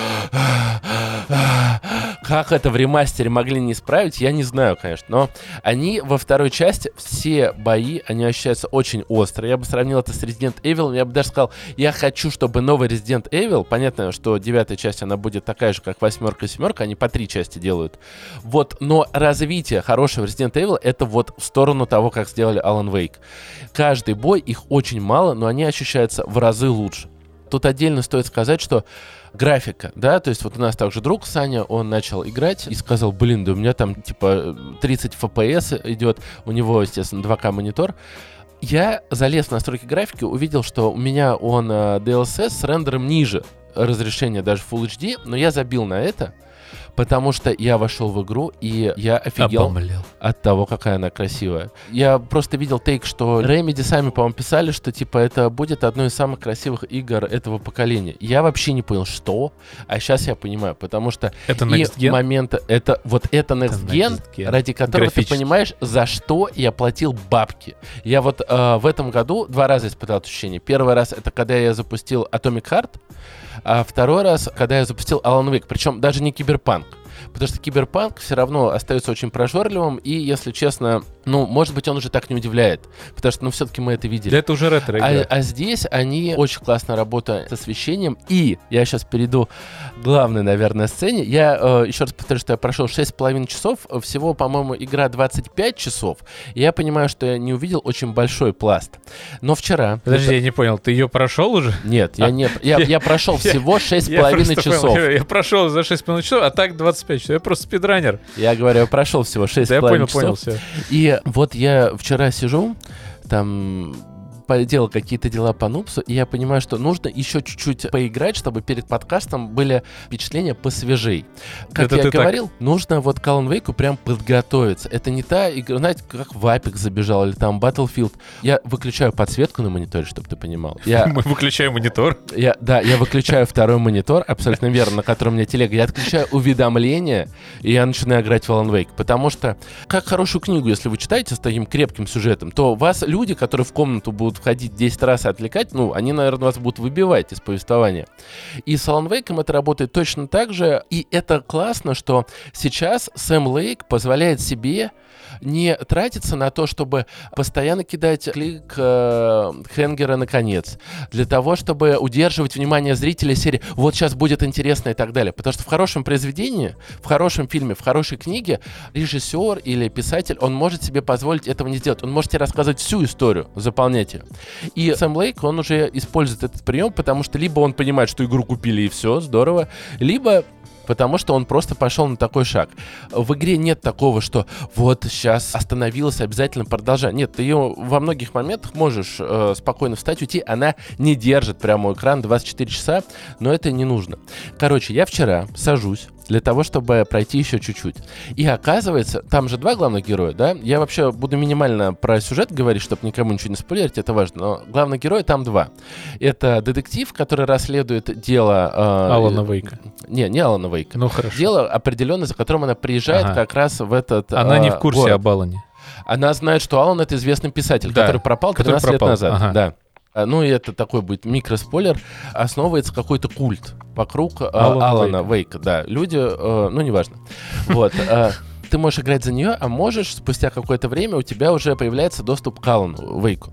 [SPEAKER 1] Как это в ремастере могли не исправить, я не знаю, конечно. Но они во второй части, все бои, они ощущаются очень остро. Я бы сравнил это с Resident Evil. Я бы даже сказал, я хочу, чтобы новый Resident Evil, понятно, что девятая часть, она будет такая же, как восьмерка и семерка, они по три части делают. Вот, но развитие хорошего Resident Evil, это вот в сторону того, как сделали Alan Wake. Каждый бой, их очень мало, но они ощущаются в разы лучше. Тут отдельно стоит сказать, что графика, да, то есть вот у нас также друг Саня, он начал играть и сказал, блин, да у меня там типа 30 FPS идет, у него, естественно, 2К монитор. Я залез в настройки графики, увидел, что у меня он э, DLSS с рендером ниже разрешения даже Full HD, но я забил на это, потому что я вошел в игру и я офигел
[SPEAKER 2] Обомлел.
[SPEAKER 1] от того, какая она красивая. Я просто видел тейк, что Remedy сами, по-моему, писали, что типа это будет одной из самых красивых игр этого поколения. Я вообще не понял, что, а сейчас я понимаю, потому что
[SPEAKER 2] Это Next Gen?
[SPEAKER 1] момента, это вот это Next
[SPEAKER 2] Это
[SPEAKER 1] Gen,
[SPEAKER 2] Next Gen.
[SPEAKER 1] ради которого ты понимаешь, за что я платил бабки. Я вот э, в этом году два раза испытал ощущение. Первый раз это когда я запустил Atomic Heart, а второй раз, когда я запустил Alan Wake, причем даже не Киберпанк. Потому что Киберпанк все равно остается очень прожорливым, и, если честно, ну, может быть, он уже так не удивляет. Потому что, ну, все-таки мы это видели.
[SPEAKER 2] Да это уже ретро
[SPEAKER 1] А, а здесь они очень классно работают с освещением. И я сейчас перейду к главной, наверное, сцене. Я э, еще раз повторю, что я прошел 6,5 часов. Всего, по-моему, игра 25 часов. И я понимаю, что я не увидел очень большой пласт. Но вчера...
[SPEAKER 2] Подожди, я не понял, ты ее прошел уже?
[SPEAKER 1] Нет, я
[SPEAKER 2] А,
[SPEAKER 1] не... Я,
[SPEAKER 2] я-
[SPEAKER 1] я прошел
[SPEAKER 2] я-
[SPEAKER 1] всего
[SPEAKER 2] Я
[SPEAKER 1] 6,5
[SPEAKER 2] просто
[SPEAKER 1] часов.
[SPEAKER 2] понял, Я прошел за 6,5 часов, а так 25 часов. Я просто спидранер.
[SPEAKER 1] Я говорю, я прошел всего 6,5
[SPEAKER 2] Да я понял,
[SPEAKER 1] часов.
[SPEAKER 2] понял, все.
[SPEAKER 1] И вот я вчера сижу, там поделал какие-то дела по Нупсу, и я понимаю, что нужно еще чуть-чуть поиграть, чтобы перед подкастом были впечатления посвежей. Как
[SPEAKER 2] Это
[SPEAKER 1] я
[SPEAKER 2] ты так.
[SPEAKER 1] говорил, нужно вот к Alan Wake прям подготовиться. Это не та игра, знаете, как в Apex забежал или там Battlefield. Я выключаю подсветку на мониторе, чтобы ты понимал. Я
[SPEAKER 2] Мы выключаем монитор.
[SPEAKER 1] я, да, я выключаю второй монитор, абсолютно верно, на котором у меня телега. Я отключаю уведомления, и я начинаю играть в Alan Wake. Потому что, как хорошую книгу, если вы читаете с таким крепким сюжетом, то вас люди, которые в комнату будут входить 10 раз и отвлекать, ну, они, наверное, вас будут выбивать из повествования. И с Alan Wake это работает точно так же. И это классно, что сейчас Сэм Лейк позволяет себе не тратиться на то, чтобы постоянно кидать клик э, Хенгера наконец, для того, чтобы удерживать внимание зрителя серии «Вот сейчас будет интересно» и так далее. Потому что в хорошем произведении, в хорошем фильме, в хорошей книге режиссер или писатель, он может себе позволить этого не сделать. Он может тебе рассказывать всю историю, заполнять ее. И Сэм Лейк, он уже использует этот прием, потому что либо он понимает, что игру купили и все, здорово, либо потому что он просто пошел на такой шаг. В игре нет такого, что вот сейчас остановилась, обязательно продолжай. Нет, ты ее во многих моментах можешь э, спокойно встать, уйти. Она не держит прямо экран 24 часа, но это не нужно. Короче, я вчера сажусь для того, чтобы пройти еще чуть-чуть. И оказывается, там же два главных героя, да? Я вообще буду минимально про сюжет говорить, чтобы никому ничего не спойлерить, это важно. Но главных героя там два. Это детектив, который расследует дело... э,
[SPEAKER 2] Алана Вейка.
[SPEAKER 1] Не, не Алана Вейка.
[SPEAKER 2] Ну хорошо.
[SPEAKER 1] Дело определенное, за которым она приезжает
[SPEAKER 2] Ага.
[SPEAKER 1] как раз в этот
[SPEAKER 2] Она не
[SPEAKER 1] э,
[SPEAKER 2] в курсе
[SPEAKER 1] город.
[SPEAKER 2] об Алане.
[SPEAKER 1] Она знает, что Алан это известный писатель,
[SPEAKER 2] Да,
[SPEAKER 1] который пропал
[SPEAKER 2] который
[SPEAKER 1] 13 лет
[SPEAKER 2] пропал,
[SPEAKER 1] назад.
[SPEAKER 2] ага.
[SPEAKER 1] Да. А, Ну и это такой будет микроспойлер. Основывается какой-то культ вокруг э,
[SPEAKER 2] Алана
[SPEAKER 1] Алана Вейка. Да, люди, э, ну неважно. Вот. Ты можешь играть за нее, а можешь спустя какое-то время у тебя уже появляется доступ к Алану Вейку.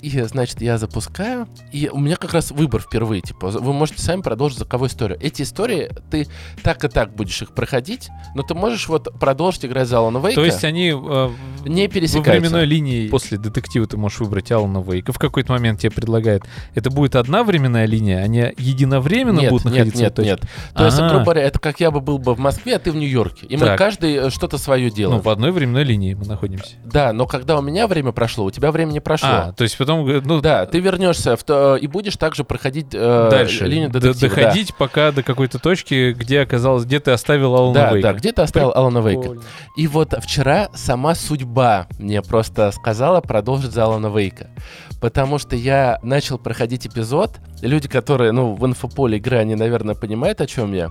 [SPEAKER 1] И, значит, я запускаю, и у меня как раз выбор впервые. Типа, вы можете сами продолжить звуковую историю. Эти истории, ты так и так будешь их проходить, но ты можешь вот продолжить играть за Алана Вейка.
[SPEAKER 2] То есть они э,
[SPEAKER 1] Не
[SPEAKER 2] во
[SPEAKER 1] пересекаются.
[SPEAKER 2] временной линии после детектива ты можешь выбрать Алана Вейка. В какой-то момент тебе предлагают, это будет одна временная линия, они единовременно
[SPEAKER 1] нет,
[SPEAKER 2] будут
[SPEAKER 1] нет,
[SPEAKER 2] находиться
[SPEAKER 1] нет,
[SPEAKER 2] точке?
[SPEAKER 1] нет. То есть,
[SPEAKER 2] Ага.
[SPEAKER 1] грубо говоря, это как я бы был бы в Москве, а ты в Нью-Йорке. И мы
[SPEAKER 2] Так.
[SPEAKER 1] каждый э, что-то свое
[SPEAKER 2] Ну,
[SPEAKER 1] делаем.
[SPEAKER 2] в одной временной линии мы находимся.
[SPEAKER 1] Да, но когда у меня время прошло, у тебя время не прошло.
[SPEAKER 2] А, то есть потом, э, ну,
[SPEAKER 1] Да, ты вернешься в то, и будешь также проходить э,
[SPEAKER 2] дальше.
[SPEAKER 1] линию детектива. да.
[SPEAKER 2] доходить пока до какой-то точки, где оказалось, где ты оставил Алана
[SPEAKER 1] Да,
[SPEAKER 2] Вейка.
[SPEAKER 1] да, где ты оставил Алана Вейка?
[SPEAKER 2] Прикольно.
[SPEAKER 1] И вот вчера сама судьба мне просто сказала продолжить за Алана Вейка. Потому что я начал проходить эпизод. Люди, которые, ну, в инфополе игры, они, наверное, понимают, о чем я.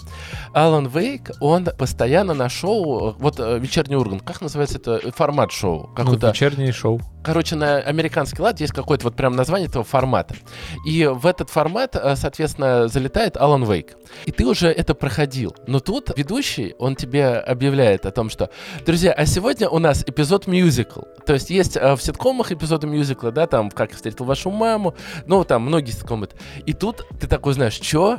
[SPEAKER 1] Алан Вейк, он постоянно на шоу, вот э, «Вечерний Ургант», как называется это э, формат шоу?
[SPEAKER 2] Ну,
[SPEAKER 1] Какой-то
[SPEAKER 2] вечернее шоу.
[SPEAKER 1] Короче, на американский лад есть какое-то вот прям название этого формата. И в этот формат, э, соответственно, залетает Алан Вейк. И ты уже это проходил. Но тут ведущий, он тебе объявляет о том, что, друзья, а сегодня у нас эпизод мюзикл. То есть есть э, в ситкомах эпизоды мюзикла, да, там «Как я встретил вашу маму», ну, там многие ситкомы. И тут ты такой знаешь, что?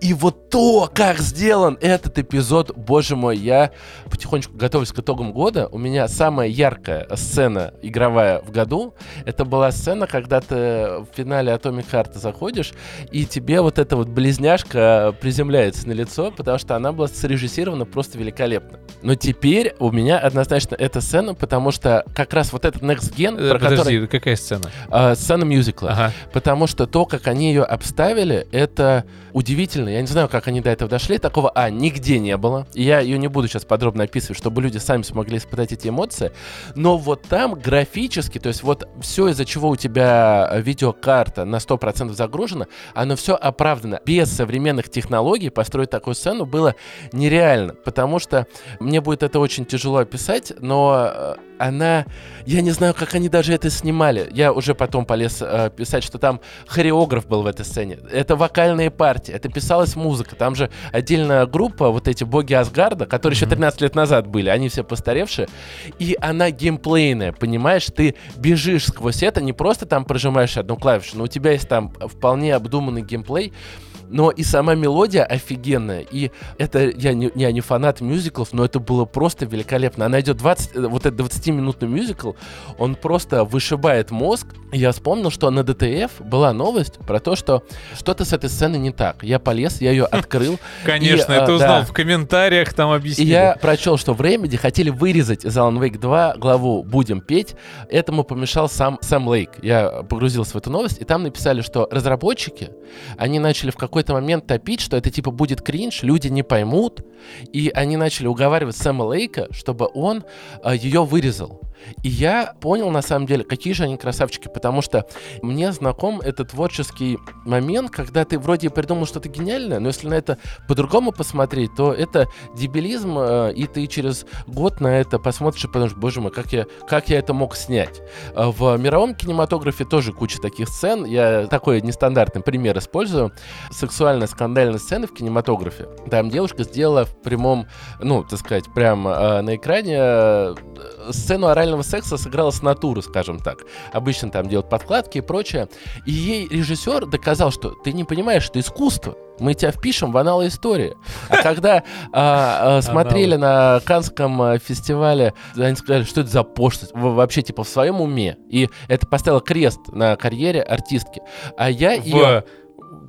[SPEAKER 1] И вот то, как сделан этот эпизод, боже мой, я потихонечку готовлюсь к итогам года. У меня самая яркая сцена игровая в году, это была сцена, когда ты в финале Atomic Heart заходишь, и тебе вот эта вот близняшка приземляется на лицо, потому что она была срежиссирована просто великолепно. Но теперь у меня однозначно эта сцена, потому что как раз вот этот Next Gen,
[SPEAKER 2] Э,
[SPEAKER 1] про
[SPEAKER 2] Подожди,
[SPEAKER 1] который...
[SPEAKER 2] какая сцена?
[SPEAKER 1] а, сцена мюзикла.
[SPEAKER 2] Ага.
[SPEAKER 1] Потому что то, как они ее обставили, это удивительно. Я не знаю, как они до этого дошли. Такого, а, нигде не было. Я ее не буду сейчас подробно описывать, чтобы люди сами смогли испытать эти эмоции. Но вот там графически, то есть вот все, из-за чего у тебя э, видеокарта на 100% загружена, оно все оправдано. Без современных технологий построить такую сцену было нереально. Потому что мне будет это очень тяжело описать, но э, она... Я не знаю, как они даже это снимали. Я уже потом полез э, писать, что там хореограф был в этой сцене. Это вокальные партии, это писалась музыка. Там же отдельная группа, вот эти боги Асгарда, которые еще
[SPEAKER 2] Мгм.
[SPEAKER 1] 13 лет назад были, они все постаревшие. И она геймплейная, понимаешь? Ты бежишь сквозь это, не просто там прожимаешь одну клавишу, но у тебя есть там вполне обдуманный геймплей. Но и сама мелодия офигенная. И это, я не, я не фанат мюзиклов, но это было просто великолепно. Она идет 20, э, вот этот 20-минутный мюзикл, он просто вышибает мозг. Я вспомнил, что на ДТФ была новость про то, что что-то с этой сцены не так. Я полез, я ее открыл.
[SPEAKER 2] Конечно,
[SPEAKER 1] И,
[SPEAKER 2] это
[SPEAKER 1] а,
[SPEAKER 2] узнал
[SPEAKER 1] да.
[SPEAKER 2] в комментариях, там
[SPEAKER 1] И
[SPEAKER 2] объяснили.
[SPEAKER 1] я прочел, что в Remedy хотели вырезать из Alan Wake 2 главу «Будем петь». Этому помешал сам Сэм Лейк. Я погрузился в эту новость, и там написали, что разработчики, они начали в какой-то момент топить, что это типа будет кринж, люди не поймут, и они начали уговаривать Сэма Лейка, чтобы он ее вырезал. И я понял, на самом деле, какие же они красавчики, потому что мне знаком этот творческий момент, когда ты вроде придумал что-то гениальное, но если на это по-другому посмотреть, то это дебилизм, э, и ты через год на это посмотришь и подумаешь, боже мой, как я, как я это мог снять. Э, В мировом кинематографе тоже куча таких сцен. Я такой нестандартный пример использую. Сексуально-скандальные сцены в кинематографе. Там девушка сделала в прямом, ну, так сказать, прямо э, на экране э, сцену орального секса сыграла с натуры, скажем так. Обычно там делают подкладки и прочее. И ей режиссер доказал, что ты не понимаешь, это искусство. Мы тебя впишем в аналы истории. А когда а, а, смотрели на Канском а, фестивале, они сказали, что это за пошлость. Вы вообще типа в своем уме. И это поставило крест на карьере артистки. А я ее...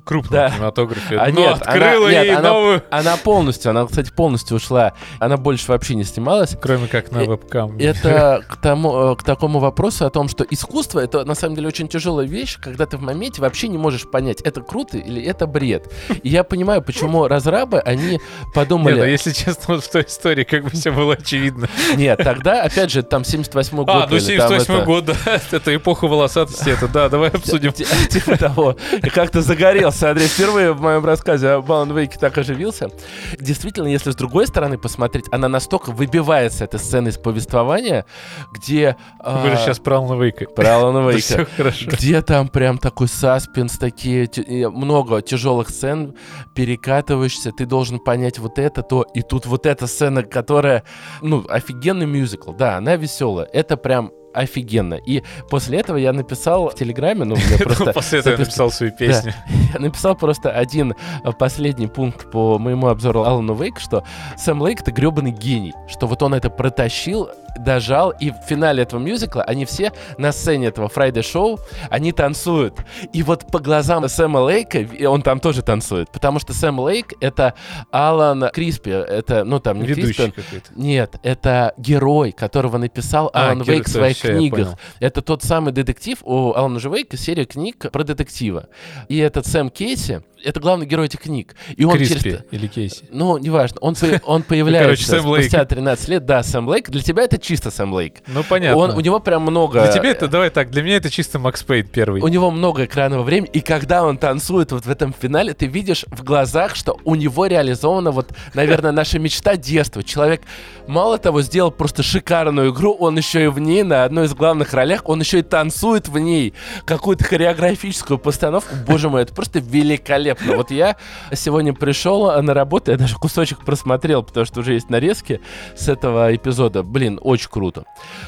[SPEAKER 2] крупном
[SPEAKER 1] Да.
[SPEAKER 2] кинематографе.
[SPEAKER 1] А
[SPEAKER 2] но
[SPEAKER 1] нет,
[SPEAKER 2] открыла
[SPEAKER 1] она- нет,
[SPEAKER 2] ей
[SPEAKER 1] она-
[SPEAKER 2] новую...
[SPEAKER 1] Она полностью, она, кстати, полностью ушла. Она больше вообще не снималась.
[SPEAKER 2] Кроме как на
[SPEAKER 1] Э,
[SPEAKER 2] вебкам.
[SPEAKER 1] Это к, тому, э, к такому вопросу о том, что искусство это на самом деле очень тяжелая вещь, когда ты в моменте вообще не можешь понять, это круто или это бред. И я понимаю, почему разрабы, они подумали...
[SPEAKER 2] ну если честно, вот в той истории как бы все было очевидно.
[SPEAKER 1] Нет, тогда, опять же, там 78 год.
[SPEAKER 2] А, ну
[SPEAKER 1] или там
[SPEAKER 2] 78
[SPEAKER 1] это-
[SPEAKER 2] год, да. Это эпоха волосатости, это да, давай обсудим.
[SPEAKER 1] Ти- Типа того. Как-то загорелся, Андрей. Впервые в моем рассказе о Балан Вейке так оживился. Действительно, если с другой стороны посмотреть, она настолько выбивается этой сцены из повествования, где...
[SPEAKER 2] Вы же
[SPEAKER 1] а,
[SPEAKER 2] сейчас про Алана Вейка.
[SPEAKER 1] Про Алана Вейка.
[SPEAKER 2] Все хорошо.
[SPEAKER 1] Где там прям такой саспенс, такие много тяжелых сцен, перекатываешься, ты должен понять вот это, то, и тут вот эта сцена, которая, ну, офигенный мюзикл, да, она веселая, это прям офигенно. И после этого я написал в Телеграме, ну, мне просто...
[SPEAKER 2] После этого я написал свою песню.
[SPEAKER 1] Я написал просто один э, последний пункт по моему обзору Алана Вейк, что Сэм Лейк это гребаный гений, что вот он это протащил, дожал, и в финале этого мюзикла они все на сцене этого Friday шоу, они танцуют. И вот по глазам Сэма Лейка, он там тоже танцует, потому что Сэм Лейк это Алан Криспи, это, ну там не
[SPEAKER 2] Ведущий
[SPEAKER 1] Криспи,
[SPEAKER 2] какой-то.
[SPEAKER 1] нет, это герой, которого написал
[SPEAKER 2] А,
[SPEAKER 1] Алан Вейк в своих
[SPEAKER 2] всё, я
[SPEAKER 1] книгах. Это тот самый детектив у Алана Же Вейка, серия книг про детектива. И этот Сэм Кейси, это главный герой этих книг. И он
[SPEAKER 2] Криспи
[SPEAKER 1] через...
[SPEAKER 2] или Кейси.
[SPEAKER 1] Ну, неважно, он, он появляется
[SPEAKER 2] Сэм Лейк.
[SPEAKER 1] спустя 13 лет. Да, Сэм Лейк. Для тебя это чисто Сэм Лейк.
[SPEAKER 2] Ну, понятно.
[SPEAKER 1] Он, у него прям много...
[SPEAKER 2] Для тебя это, давай так, для меня это чисто Макс Пейн первый.
[SPEAKER 1] У него много экранного времени, и когда он танцует вот в этом финале, ты видишь в глазах, что у него реализована вот, наверное, наша мечта детства. Человек, мало того, сделал просто шикарную игру, он еще и в ней, на одной из главных ролях, он еще и танцует в ней какую-то хореографическую постановку. Боже мой, это просто великолепно. Вот я сегодня пришел на работу, я даже кусочек просмотрел, потому что уже есть нарезки с этого эпизода. Блин, очень круто.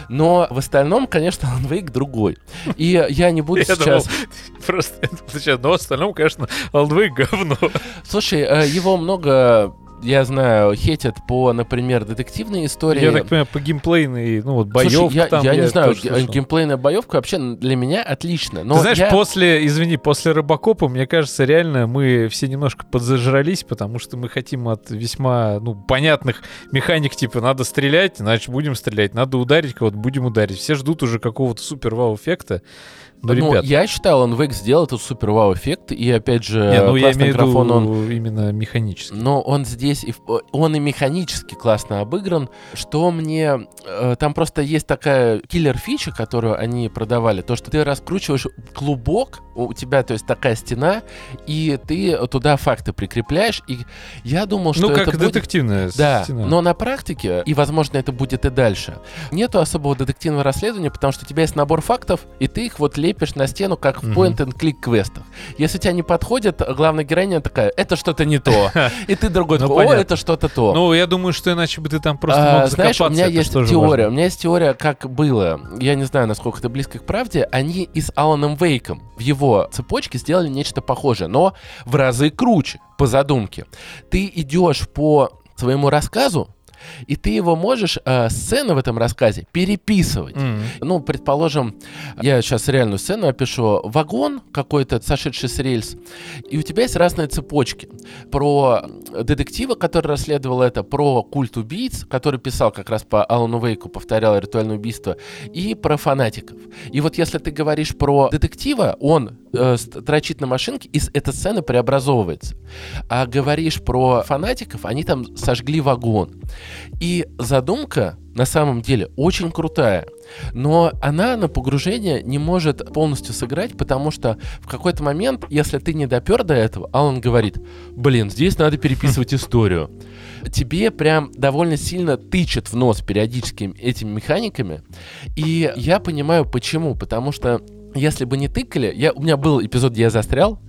[SPEAKER 1] Но в остальном, конечно, Alan Wake другой. И я не буду
[SPEAKER 2] Я
[SPEAKER 1] сейчас...
[SPEAKER 2] думал, просто, сейчас, но в остальном, конечно, Алдвей говно.
[SPEAKER 1] Слушай, э, его много, я знаю, хейтят по, например, детективной истории.
[SPEAKER 2] Я так понимаю, по геймплейной, ну вот,
[SPEAKER 1] Слушай,
[SPEAKER 2] боевка
[SPEAKER 1] я,
[SPEAKER 2] там.
[SPEAKER 1] я не знаю, геймплейная боевка вообще для меня отлично. Но
[SPEAKER 2] Ты знаешь,
[SPEAKER 1] я-
[SPEAKER 2] после, извини, после Робокопа, мне кажется, реально мы все немножко подзажрались, потому что мы хотим от весьма, ну, понятных механик, типа, надо стрелять, значит, будем стрелять, надо ударить кого-то, будем ударить. Все ждут уже какого-то супер-вау-эффекта. Ну,
[SPEAKER 1] ну,
[SPEAKER 2] ребят,
[SPEAKER 1] я считал, он Wake сделал этот супер вау эффект, и опять же,
[SPEAKER 2] не, ну, я имею в
[SPEAKER 1] графон, он
[SPEAKER 2] виду именно механически.
[SPEAKER 1] Но он здесь, и в- он и механически классно обыгран. Что мне... э, Там просто есть такая киллер-фича, которую они продавали. То, что ты раскручиваешь клубок, у тебя, то есть, такая стена, и ты туда факты прикрепляешь. И я думал, что
[SPEAKER 2] Ну, как
[SPEAKER 1] это будет...
[SPEAKER 2] детективная
[SPEAKER 1] Да,
[SPEAKER 2] стена.
[SPEAKER 1] но на практике, и, возможно, это будет и дальше, нету особого детективного расследования, потому что у тебя есть набор фактов, и ты их вот лепишь на стену, как в point-and-click квестах. Если тебя не подходит, главная героиня такая, это что-то не то. И ты другой
[SPEAKER 2] Ну, понятно.
[SPEAKER 1] это что-то то.
[SPEAKER 2] Ну, я думаю, что иначе бы ты там просто
[SPEAKER 1] А,
[SPEAKER 2] мог
[SPEAKER 1] знаешь, у меня есть теория.
[SPEAKER 2] важно.
[SPEAKER 1] У меня есть теория, как было. Я не знаю, насколько это близко к правде. Они и с Аланом Вейком в его цепочке сделали нечто похожее, но в разы круче, по задумке. Ты идешь по своему рассказу, и ты его можешь, э, сцены в этом рассказе, переписывать.
[SPEAKER 2] М.
[SPEAKER 1] Ну, предположим, я сейчас реальную сцену опишу. Вагон какой-то, сошедший с рельс, и у тебя есть разные цепочки. Про детектива, который расследовал это, про культ убийц, который писал как раз по Алану Вейку, повторял ритуальное убийство, и про фанатиков. И вот если ты говоришь про детектива, он э, строчит на машинке, и эта сцена преобразовывается. А говоришь про фанатиков, они там сожгли вагон. И задумка на самом деле очень крутая. Но она на погружение не может полностью сыграть, потому что в какой-то момент, если ты не допер до этого, Алан говорит, блин, здесь надо переписывать историю. Тебе прям довольно сильно тычет в нос периодически этими механиками. И я понимаю почему. Потому что если бы не тыкали, я, у меня был эпизод, где я застрял,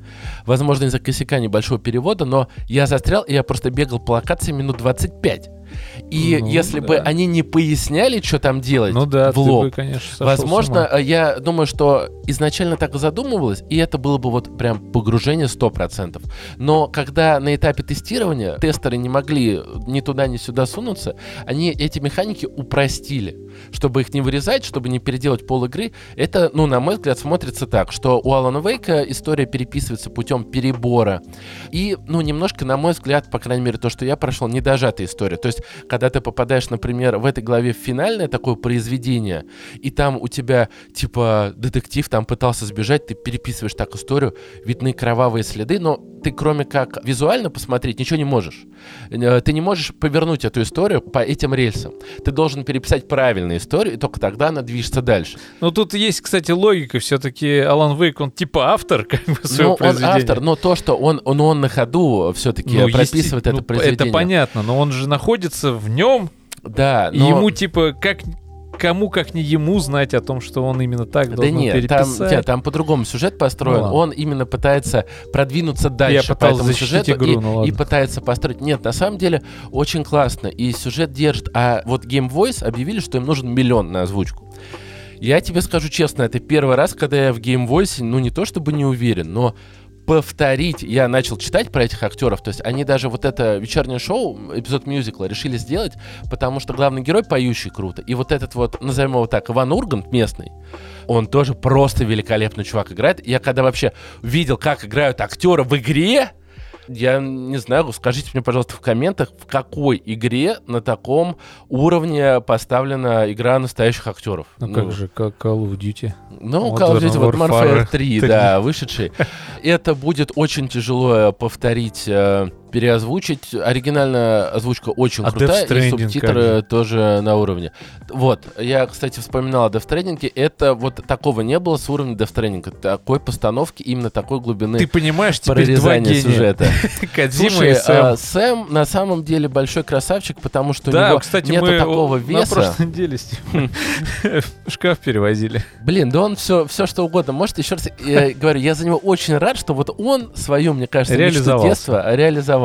[SPEAKER 1] возможно, из-за косяка небольшого перевода, но я застрял, и я просто бегал по локации минут 25. И
[SPEAKER 2] Ну,
[SPEAKER 1] если бы
[SPEAKER 2] да.
[SPEAKER 1] они не поясняли, что там делать
[SPEAKER 2] Ну да,
[SPEAKER 1] в лоб,
[SPEAKER 2] бы, конечно,
[SPEAKER 1] Возможно, я думаю, что изначально так и задумывалось, и это было бы вот прям погружение 100%. Но когда на этапе тестирования тестеры не могли ни туда, ни сюда сунуться, они эти механики упростили. Чтобы их не вырезать, чтобы не переделать пол игры, это, ну, на мой взгляд, смотрится так, что у Алана Вейка история переписывается путем перебора. И, ну, немножко, на мой взгляд, по крайней мере, то, что я прошел, недожатая история. То есть, когда ты попадаешь, например, в этой главе в финальное такое произведение, и там у тебя, типа, детектив там пытался сбежать, ты переписываешь так историю, видны кровавые следы, но ты, кроме как визуально посмотреть, ничего не можешь. Э, Ты не можешь повернуть эту историю по этим рельсам. Ты должен переписать правильную историю, и только тогда она движется дальше.
[SPEAKER 2] Ну, тут есть, кстати, логика. Все-таки Алан Вейк, он типа автор как бы своего
[SPEAKER 1] Ну, он
[SPEAKER 2] произведения.
[SPEAKER 1] автор, но то, что он, он, он на ходу все-таки
[SPEAKER 2] Ну,
[SPEAKER 1] прописывает
[SPEAKER 2] есте-
[SPEAKER 1] это
[SPEAKER 2] ну,
[SPEAKER 1] произведение.
[SPEAKER 2] Это понятно, но он же находится в нем,
[SPEAKER 1] Да,
[SPEAKER 2] и
[SPEAKER 1] но...
[SPEAKER 2] ему типа как кому как не ему знать о том, что он именно так
[SPEAKER 1] Да
[SPEAKER 2] должен
[SPEAKER 1] нет, там,
[SPEAKER 2] переписать.
[SPEAKER 1] нет, там по-другому сюжет построен.
[SPEAKER 2] Ну
[SPEAKER 1] он именно пытается продвинуться дальше по
[SPEAKER 2] пытался
[SPEAKER 1] этому сюжету
[SPEAKER 2] игру,
[SPEAKER 1] и,
[SPEAKER 2] ну
[SPEAKER 1] и пытается построить. Нет, на самом деле очень классно. И сюжет держит. А вот Game Voice объявили, что им нужен миллион на озвучку. Я тебе скажу честно, это первый раз, когда я в Game Voice, ну не то чтобы не уверен, но повторить, я начал читать про этих актеров, то есть они даже вот это вечернее шоу, эпизод мюзикла, решили сделать, потому что главный герой поющий круто, и вот этот вот, назовем его так, Иван Ургант местный, он тоже просто великолепный чувак играет. Я когда вообще видел, как играют актеры в игре, я не знаю, скажите мне, пожалуйста, в комментах, в какой игре на таком уровне поставлена игра настоящих актеров.
[SPEAKER 2] Ну как же, как Call of Duty.
[SPEAKER 1] Ну,
[SPEAKER 2] Modern
[SPEAKER 1] Call of Duty, вот Warfare
[SPEAKER 2] Warfare
[SPEAKER 1] 3,
[SPEAKER 2] 3.
[SPEAKER 1] да, вышедший. Это будет очень тяжело повторить, э, переозвучить. Оригинальная озвучка очень
[SPEAKER 2] А
[SPEAKER 1] крутая, и субтитры
[SPEAKER 2] же?
[SPEAKER 1] тоже на уровне. Вот, я, кстати, вспоминал о Death Stranding. Это вот такого не было с уровня Death Stranding. Такой постановки, именно такой глубины
[SPEAKER 2] Ты понимаешь, теперь два гения.
[SPEAKER 1] сюжета. Слушай,
[SPEAKER 2] и Сэм.
[SPEAKER 1] а, Сэм на самом деле большой красавчик, потому что у
[SPEAKER 2] да,
[SPEAKER 1] него
[SPEAKER 2] кстати,
[SPEAKER 1] нету
[SPEAKER 2] мы
[SPEAKER 1] такого
[SPEAKER 2] на
[SPEAKER 1] веса.
[SPEAKER 2] прошлой неделе с ним шкаф перевозили.
[SPEAKER 1] Блин, да он все, все что угодно. Может, еще раз я говорю, я за него очень рад, что вот он свою, мне кажется, мечту детства реализовал.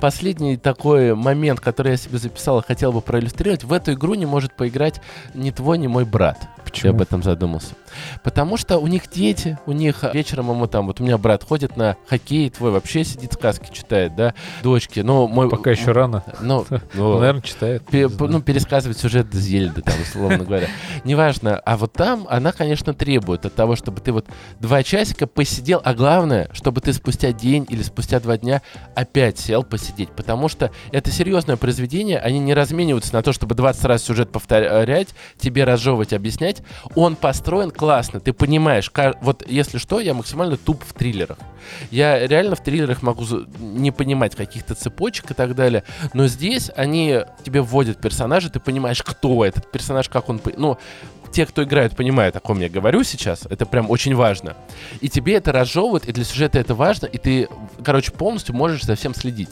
[SPEAKER 1] Последний такой момент, который я себе записал и хотел бы проиллюстрировать, в эту игру не может поиграть ни твой, ни мой брат. Я
[SPEAKER 2] Почему?
[SPEAKER 1] об этом задумался. Потому что у них дети, у них вечером ему там, вот у меня брат ходит на хоккей, твой вообще сидит сказки читает, да, дочки, ну мой...
[SPEAKER 2] Пока еще рано.
[SPEAKER 1] Ну,
[SPEAKER 2] Ну, наверное, читает.
[SPEAKER 1] Пе- ну, пересказывать сюжет Зельды, там, условно говоря. Неважно. А вот там она, конечно, требует от того, чтобы ты вот два часика посидел, а главное, чтобы ты спустя день или спустя два дня опять сел посидеть. Потому что это серьезное произведение, они не размениваются на то, чтобы 20 раз сюжет повторять, тебе разжевывать, объяснять. Он построен классно, ты понимаешь. Вот если что, я максимально туп в триллерах. Я реально в триллерах могу не понимать каких-то цепочек и так далее. Но здесь они тебе вводят персонажа, ты понимаешь, кто этот персонаж, как он... Ну, те, кто играют, понимают, о ком я говорю сейчас. Это прям очень важно. И тебе это разжевывают, и для сюжета это важно, и ты, короче, полностью можешь за всем следить.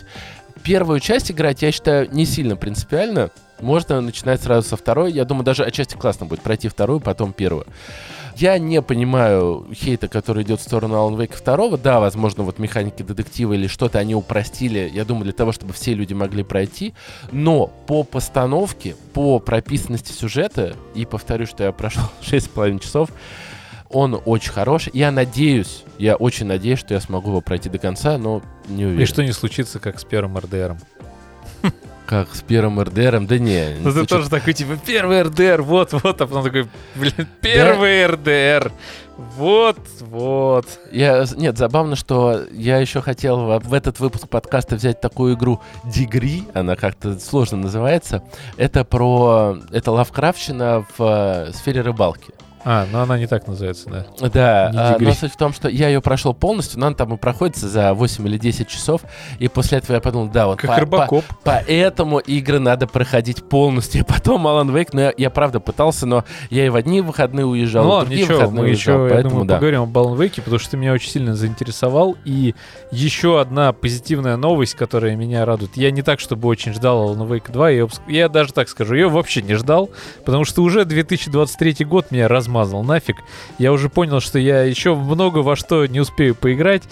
[SPEAKER 1] Первую часть играть, я считаю, не сильно принципиально. можно начинать сразу со второй. Я думаю, даже отчасти классно будет пройти вторую, потом первую. Я не понимаю хейта, который идет в сторону Alan Wake 2. Да, возможно, вот механики детектива или что-то они упростили, я думаю, для того, чтобы все люди могли пройти. Но по постановке, по прописанности сюжета, и повторю, что я прошел 6,5 часов, он очень хороший. Я надеюсь, я очень надеюсь, что я смогу его пройти до конца, но не уверен.
[SPEAKER 2] И что не случится, как с первым РДРом.
[SPEAKER 1] Как с первым РДРом? Да не.
[SPEAKER 2] Ну ты тоже такой, типа, первый РДР, вот, вот, а потом такой, блин, первый РДР, вот, вот.
[SPEAKER 1] Я, нет, забавно, что я еще хотел в, в этот выпуск подкаста взять такую игру Дигри, она как-то сложно называется. Это про... Это лавкрафтщина в э, сфере рыбалки.
[SPEAKER 2] А, ну она не так называется, да.
[SPEAKER 1] Да, а, но суть в том, что я ее прошел полностью, но она там и проходится за 8 или 10 часов, и после этого я подумал, да, вот
[SPEAKER 2] Как
[SPEAKER 1] по- по-
[SPEAKER 2] рыбакоп.
[SPEAKER 1] Поэтому игры надо проходить полностью. И потом Alan Wake, ну я, я правда пытался, но я и в одни выходные уезжал,
[SPEAKER 2] Ну
[SPEAKER 1] и в другие
[SPEAKER 2] ничего,
[SPEAKER 1] выходные
[SPEAKER 2] мы еще,
[SPEAKER 1] уезжал,
[SPEAKER 2] я
[SPEAKER 1] поэтому
[SPEAKER 2] думаю,
[SPEAKER 1] да.
[SPEAKER 2] поговорим об Alan Wake, потому что ты меня очень сильно заинтересовал. И еще одна позитивная новость, которая меня радует. Я не так, чтобы очень ждал Alan Wake 2, я, я даже так скажу, я вообще не ждал, потому что уже 2023 год меня размазал нафиг. Я уже понял, что я еще много во что не успею поиграть.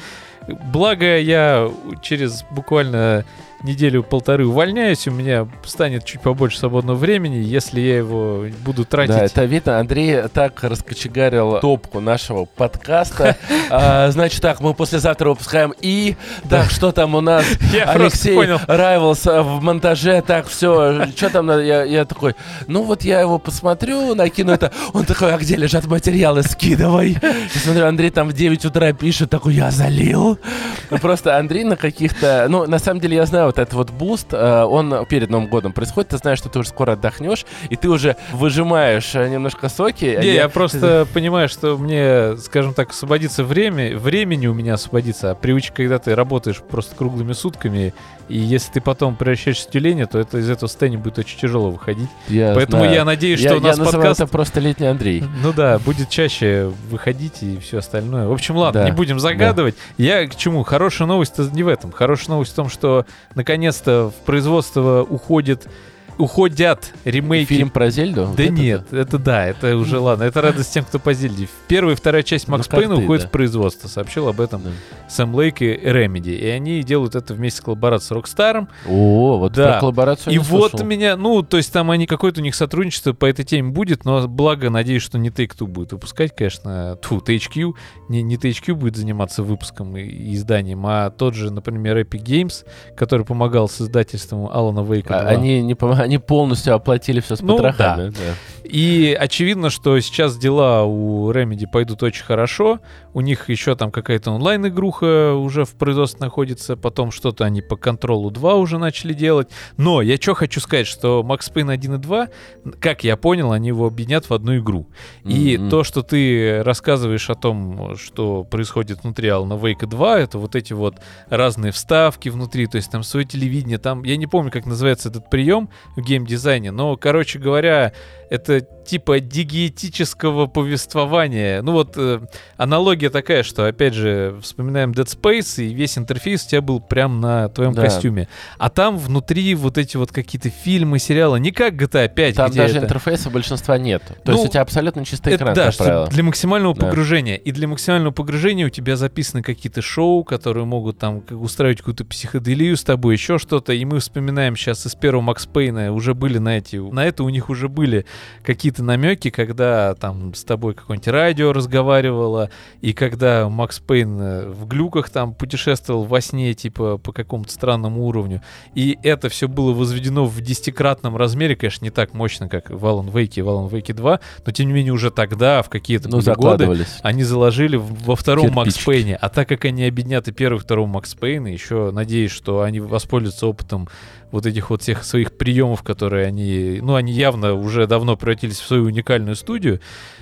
[SPEAKER 2] Благо, я через буквально неделю-полторы увольняюсь, у меня станет чуть побольше свободного времени, если я его буду тратить
[SPEAKER 1] Да, это видно. Андрей так раскочегарил топку нашего подкаста. А, Значит так, мы послезавтра выпускаем и... Так, что там у нас? Алексей. Райвелс а, в монтаже. Так, все, что там надо? Я, я такой, ну вот я его посмотрю, накину это. Он такой, а где лежат материалы? Скидывай. Я смотрю, Андрей там в 9 утра пишет, такой, я залил. Ну, Просто Андрей на каких-то... Ну, на самом деле, я знаю, вот этот вот буст, э, он перед Новым годом происходит. Ты знаешь, что ты уже скоро отдохнешь, и ты уже выжимаешь э, немножко соки. а
[SPEAKER 2] Не, я, просто понимаю, что мне, скажем так, освободится время, времени у меня освободится, а привычка, когда ты работаешь просто круглыми сутками, и если ты потом превращаешься в тюленя, то это из этого состояния будет очень тяжело выходить.
[SPEAKER 1] Я
[SPEAKER 2] Поэтому
[SPEAKER 1] знаю.
[SPEAKER 2] я надеюсь,
[SPEAKER 1] Я-
[SPEAKER 2] что у нас
[SPEAKER 1] я
[SPEAKER 2] подкаст...
[SPEAKER 1] это просто летний Андрей.
[SPEAKER 2] Ну да, будет чаще выходить и все остальное. В общем, ладно,
[SPEAKER 1] Да,
[SPEAKER 2] не будем загадывать. Я к чему? Хорошая новость не в этом. Хорошая новость в том, что наконец-то в производство уходит, уходят ремейки
[SPEAKER 1] Фильм про Зельду? Вот
[SPEAKER 2] да
[SPEAKER 1] это
[SPEAKER 2] нет, это да, это уже ладно. Это радость тем, кто по Зельде. Первая и вторая часть
[SPEAKER 1] Ну,
[SPEAKER 2] Макс
[SPEAKER 1] как
[SPEAKER 2] Пейна уходит
[SPEAKER 1] да.
[SPEAKER 2] в производство. Сообщил об этом
[SPEAKER 1] Да.
[SPEAKER 2] Сэм Лейк и Remedy. И они делают это вместе с коллаборацией с Rockstar.
[SPEAKER 1] О, вот
[SPEAKER 2] Да.
[SPEAKER 1] про коллаборацию
[SPEAKER 2] И вот
[SPEAKER 1] слышал.
[SPEAKER 2] меня, ну, то есть там они, какое-то у них сотрудничество по этой теме будет, но благо, надеюсь, что не Take-Two будет выпускать, конечно, тьфу, THQ, не, не THQ будет заниматься выпуском и, и изданием, а тот же, например, Epic Games, который помогал с издательством Алана Вейка
[SPEAKER 1] А,
[SPEAKER 2] 2.
[SPEAKER 1] Они, не, пом- они полностью оплатили все с
[SPEAKER 2] Ну,
[SPEAKER 1] потрохами. да.
[SPEAKER 2] И очевидно, что сейчас дела у Remedy пойдут очень хорошо. У них еще там какая-то онлайн-игруха уже в производстве находится. Потом что-то они по контролу 2 уже начали делать. Но я что хочу сказать, что Max Payne 1 и 2, как я понял, они его объединят в одну игру. И
[SPEAKER 1] Мгм.
[SPEAKER 2] то, что ты рассказываешь о том, что происходит внутри Alan Wake 2, это вот эти вот разные вставки внутри, то есть там свое телевидение, там, я не помню, как называется этот прием в геймдизайне, но, короче говоря, это типа диетического повествования. Ну вот э, аналогия такая, что, опять же, вспоминаем Dead Space, и весь интерфейс у тебя был прям на твоем
[SPEAKER 1] Да.
[SPEAKER 2] костюме. А там внутри вот эти вот какие-то фильмы, сериалы, не как GTA 5,
[SPEAKER 1] Там
[SPEAKER 2] где
[SPEAKER 1] даже
[SPEAKER 2] это...
[SPEAKER 1] интерфейса большинства нет. То
[SPEAKER 2] Ну,
[SPEAKER 1] есть у тебя абсолютно чистый
[SPEAKER 2] Это
[SPEAKER 1] экран,
[SPEAKER 2] да,
[SPEAKER 1] как
[SPEAKER 2] что
[SPEAKER 1] правило.
[SPEAKER 2] для максимального
[SPEAKER 1] Да.
[SPEAKER 2] погружения. И для максимального погружения у тебя записаны какие-то шоу, которые могут там как устраивать какую-то психоделию с тобой, еще что-то. И мы вспоминаем сейчас из первого Макс Пейна уже были на эти... На это у них уже были какие-то намеки, когда там с тобой какое-нибудь радио разговаривало, и когда Макс Пейн э, в глюках там путешествовал во сне, типа, по какому-то странному уровню. И это все было возведено в десятикратном размере, конечно, не так мощно, как в Alan Wake и в Alan Wake 2, но тем не менее уже тогда, в какие-то
[SPEAKER 1] Ну,
[SPEAKER 2] годы, они заложили во втором Макс. Пейне. А так как они объединят и первый, и второго Макс Пейна, еще надеюсь, что они воспользуются опытом вот этих вот всех своих приемов, которые они, ну, они явно уже давно превратились в свою уникальную студию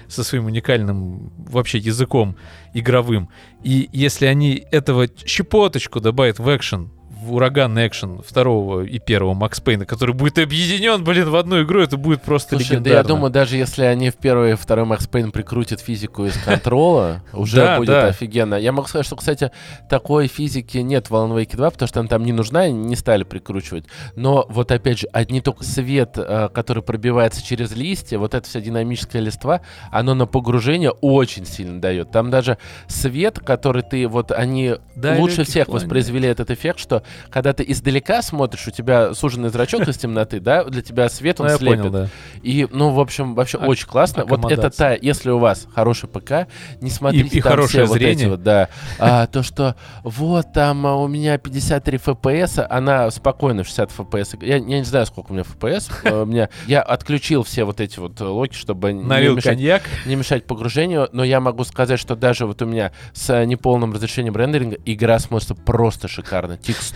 [SPEAKER 2] со своим уникальным вообще языком игровым. И если они этого щепоточку добавят в экшен в ураганный экшен второго и первого Макс Пейна, который будет объединен, блин, в одну игру, это будет просто
[SPEAKER 1] Слушай, да
[SPEAKER 2] легендарно.
[SPEAKER 1] я думаю, даже если они в первый и второй Макс Пейн прикрутят физику из контрола, уже
[SPEAKER 2] Да,
[SPEAKER 1] будет
[SPEAKER 2] да.
[SPEAKER 1] офигенно. Я могу сказать, что, кстати, такой физики нет в Alan Wake 2, потому что она там не нужна, и не стали прикручивать. Но вот опять же, одни только свет, э, который пробивается через листья, вот эта вся динамическая листва, оно на погружение очень сильно дает. Там даже свет, который ты, вот они
[SPEAKER 2] Да,
[SPEAKER 1] лучше всех воспроизвели этот эффект, что когда ты издалека смотришь, у тебя суженный зрачок из темноты, да, для тебя свет, он
[SPEAKER 2] Ну,
[SPEAKER 1] слепит. И, ну, в общем, вообще очень классно. Вот это та, если у вас хороший ПК, не смотрите там все вот эти вот, да. А, то, что вот там а, у меня 53 FPS, она спокойно в 60 FPS. Я, не знаю, сколько у меня FPS. У меня, я отключил все вот эти вот локи, чтобы не мешать, не мешать погружению, но я могу сказать, что даже вот у меня с а, неполным разрешением рендеринга игра смотрится просто шикарно. Текстура,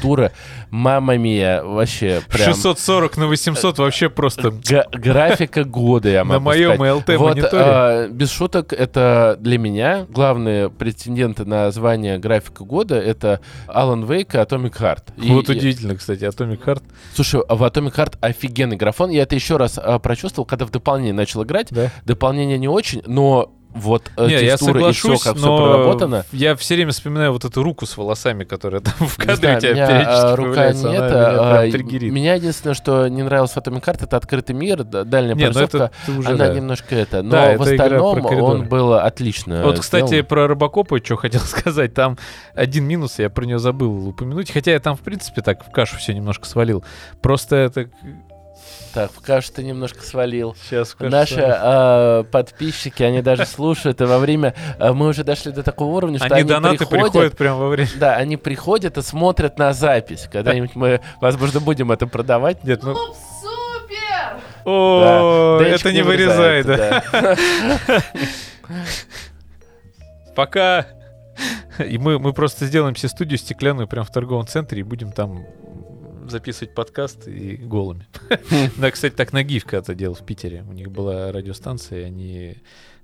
[SPEAKER 1] мама мия, вообще прям...
[SPEAKER 2] 640 на 800 вообще просто
[SPEAKER 1] Га- графика года, я
[SPEAKER 2] на
[SPEAKER 1] могу
[SPEAKER 2] моем
[SPEAKER 1] сказать.
[SPEAKER 2] LT
[SPEAKER 1] Вот,
[SPEAKER 2] мониторе.
[SPEAKER 1] а, без шуток, это для меня главные претенденты на звание графика года это Alan Wake и Atomic Heart.
[SPEAKER 2] Вот
[SPEAKER 1] и-
[SPEAKER 2] удивительно, кстати, Atomic Heart.
[SPEAKER 1] Слушай, а в Atomic Heart офигенный графон. Я это еще раз а, прочувствовал, когда в дополнение начал играть.
[SPEAKER 2] Да.
[SPEAKER 1] Дополнение не очень, но вот э,
[SPEAKER 2] Не, я
[SPEAKER 1] текстура и все,
[SPEAKER 2] соглашусь,
[SPEAKER 1] как все
[SPEAKER 2] но
[SPEAKER 1] проработано.
[SPEAKER 2] я все время вспоминаю вот эту руку с волосами, которая там в кадре
[SPEAKER 1] знаю,
[SPEAKER 2] у тебя
[SPEAKER 1] меня,
[SPEAKER 2] периодически
[SPEAKER 1] а, рука не это.
[SPEAKER 2] меня
[SPEAKER 1] а, меня единственное, что не нравилось в Atomic Heart, это открытый мир, дальняя
[SPEAKER 2] Не, ну это уже,
[SPEAKER 1] Она
[SPEAKER 2] да.
[SPEAKER 1] немножко это. Но
[SPEAKER 2] Да,
[SPEAKER 1] в
[SPEAKER 2] это
[SPEAKER 1] остальном он был отлично.
[SPEAKER 2] Вот, кстати,
[SPEAKER 1] сделан.
[SPEAKER 2] про Робокопа, что хотел сказать, там один минус, я про нее забыл упомянуть, хотя я там, в принципе, так в кашу все немножко свалил. Просто это...
[SPEAKER 1] Так, кашу ты немножко свалил.
[SPEAKER 2] Сейчас
[SPEAKER 1] Наши а, подписчики, они даже слушают, и во время... а, мы уже дошли до такого уровня, что
[SPEAKER 2] Они
[SPEAKER 1] они,
[SPEAKER 2] донаты приходят прямо во время...
[SPEAKER 1] Да, они приходят и смотрят на запись. Когда-нибудь мы, возможно, будем это продавать.
[SPEAKER 2] Нет, ну...
[SPEAKER 4] Клуб супер!
[SPEAKER 2] О,
[SPEAKER 1] Да,
[SPEAKER 2] это не вырезай, да.
[SPEAKER 1] да.
[SPEAKER 2] Пока. И мы, мы просто сделаем себе студию стеклянную прямо в торговом центре и будем там записывать подкаст и голыми. Да, кстати, так Нагиев когда-то делал в Питере. У них была радиостанция, они...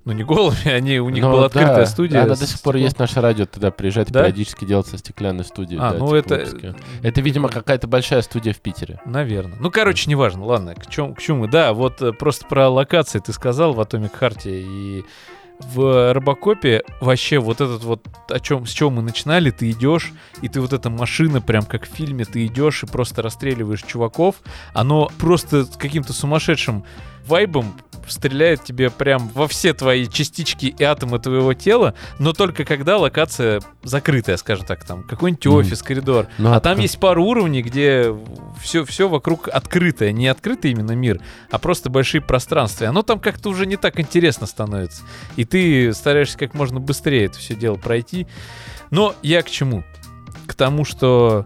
[SPEAKER 2] Ну, не голыми, они, у них
[SPEAKER 1] Ну
[SPEAKER 2] была
[SPEAKER 1] да,
[SPEAKER 2] открытая студия.
[SPEAKER 1] Она до сих пор есть наше радио, туда приезжает
[SPEAKER 2] Да?
[SPEAKER 1] периодически делать со стеклянной студией.
[SPEAKER 2] А,
[SPEAKER 1] да,
[SPEAKER 2] ну
[SPEAKER 1] типа
[SPEAKER 2] это-
[SPEAKER 1] выпуски. Это, видимо, какая-то большая студия в Питере.
[SPEAKER 2] Наверное. Ну, короче, неважно. Ладно, к чему, к чему мы? Да, вот э, просто про локации ты сказал в Atomic Heart и в Робокопе вообще вот этот вот, о чем, с чего мы начинали, ты идешь, и ты вот эта машина, прям как в фильме, ты идешь и просто расстреливаешь чуваков, оно просто каким-то сумасшедшим вайбом стреляет тебе прям во все твои частички и атомы твоего тела, но только когда локация закрытая, скажем так, там какой-нибудь
[SPEAKER 1] Мгм.
[SPEAKER 2] офис, коридор.
[SPEAKER 1] Ну,
[SPEAKER 2] а
[SPEAKER 1] а
[SPEAKER 2] там есть пару уровней, где все, все вокруг открытое. Не открытый именно мир, а просто большие пространства. И оно там как-то уже не так интересно становится. И ты стараешься как можно быстрее это все дело пройти. Но я к чему? К тому, что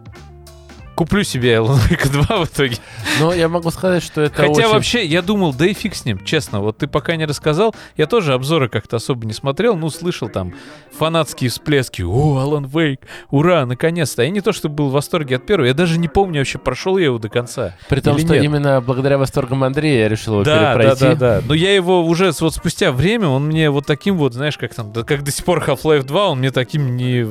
[SPEAKER 2] куплю себе Alan Wake 2 в итоге.
[SPEAKER 1] Но я могу сказать, что это
[SPEAKER 2] Хотя
[SPEAKER 1] очень...
[SPEAKER 2] вообще, я думал, да и фиг с ним, честно. Вот ты пока не рассказал, я тоже обзоры как-то особо не смотрел, ну, слышал там фанатские всплески. О, Алан Вейк, ура, наконец-то. Я не то, что был в восторге от первого, я даже не помню вообще, прошел я его до конца.
[SPEAKER 1] При том, что
[SPEAKER 2] нет?
[SPEAKER 1] именно благодаря восторгам Андрея я решил его
[SPEAKER 2] Да, да,
[SPEAKER 1] перепройти.
[SPEAKER 2] да, да. Но я его уже вот спустя время, он мне вот таким вот, знаешь, как там, да, как до сих пор Half-Life 2, он мне таким не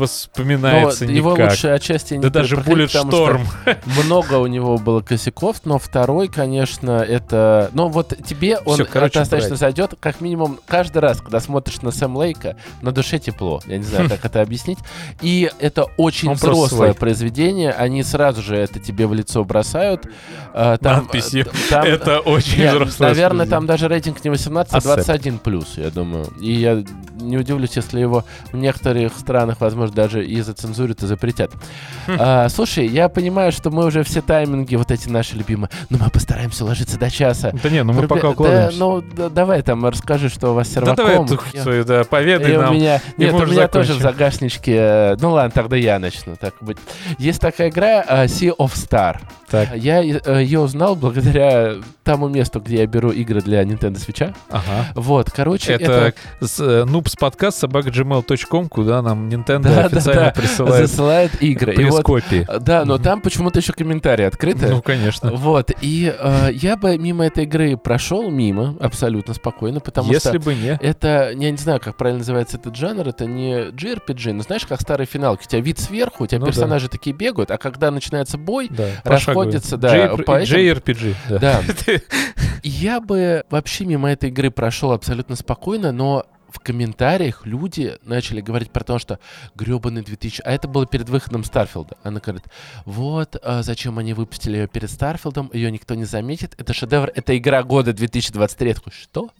[SPEAKER 2] воспоминается
[SPEAKER 1] Но
[SPEAKER 2] никак.
[SPEAKER 1] его лучше отчасти не
[SPEAKER 2] да даже Bullet
[SPEAKER 1] потому что
[SPEAKER 2] Storm.
[SPEAKER 1] Много у него было косяков, но второй, конечно, это... Ну вот тебе он
[SPEAKER 2] Всё, короче,
[SPEAKER 1] достаточно
[SPEAKER 2] брать.
[SPEAKER 1] зайдет, как минимум каждый раз, когда смотришь на Сэм Лейка, на душе тепло. Я не знаю, как это объяснить. И это очень
[SPEAKER 2] Он
[SPEAKER 1] взрослое произведение, они сразу же это тебе в лицо бросают. А, Там,
[SPEAKER 2] Надписью.
[SPEAKER 1] э, там-
[SPEAKER 2] Это очень
[SPEAKER 1] Нет,
[SPEAKER 2] взрослое
[SPEAKER 1] наверное, там даже рейтинг не 18, а
[SPEAKER 2] Accept.
[SPEAKER 1] 21 плюс, я думаю. И я не удивлюсь, если его в некоторых странах, возможно, даже и зацензурят, и запретят. А, слушай, я понимаю, что мы уже все тайминги, вот эти наши любимые, но мы постараемся ложиться до часа.
[SPEAKER 2] Да не, ну мы
[SPEAKER 1] Ребя-
[SPEAKER 2] пока
[SPEAKER 1] да,
[SPEAKER 2] укладываемся.
[SPEAKER 1] ну, да, давай там расскажи, что у вас с
[SPEAKER 2] Да
[SPEAKER 1] серваком.
[SPEAKER 2] давай эту
[SPEAKER 1] Я-
[SPEAKER 2] свою, да, поведай
[SPEAKER 1] и у
[SPEAKER 2] нам.
[SPEAKER 1] меня,
[SPEAKER 2] и
[SPEAKER 1] нет, у меня тоже в
[SPEAKER 2] закончим.
[SPEAKER 1] загашничке. э, Ну ладно, тогда я начну. Так быть. Есть такая игра э, Sea of Star.
[SPEAKER 2] Так,
[SPEAKER 1] Я э, ее узнал благодаря тому месту, где я беру игры для Nintendo Switch.
[SPEAKER 2] ага.
[SPEAKER 1] Вот, короче,
[SPEAKER 2] Это, с, э, noobs подкаст собака.gmail.com, куда нам Nintendo да, официально присылает
[SPEAKER 1] засылает игры. И вот,
[SPEAKER 2] пресс-копии.
[SPEAKER 1] Да, но там почему-то еще комментарии открыты.
[SPEAKER 2] Ну, конечно.
[SPEAKER 1] Вот, и э, я бы мимо этой игры прошел мимо абсолютно спокойно, потому
[SPEAKER 2] Если
[SPEAKER 1] что
[SPEAKER 2] бы не...
[SPEAKER 1] это, я не знаю, как правильно называется этот жанр, это не JRPG, но знаешь, как старые финалки, у тебя вид сверху, у тебя
[SPEAKER 2] Ну да.
[SPEAKER 1] персонажи такие бегают, а когда начинается бой,
[SPEAKER 2] Да,
[SPEAKER 1] расходятся, да,
[SPEAKER 2] J-
[SPEAKER 1] по этим-
[SPEAKER 2] JRPG, да.
[SPEAKER 1] да, я бы вообще мимо этой игры прошел абсолютно спокойно, но в комментариях люди начали говорить про то, что гребаный 2000... А это было перед выходом Старфилда. Она говорит, вот, а зачем они выпустили ее перед Старфилдом, ее никто не заметит. Это шедевр, это игра года 2023. Я такой, что?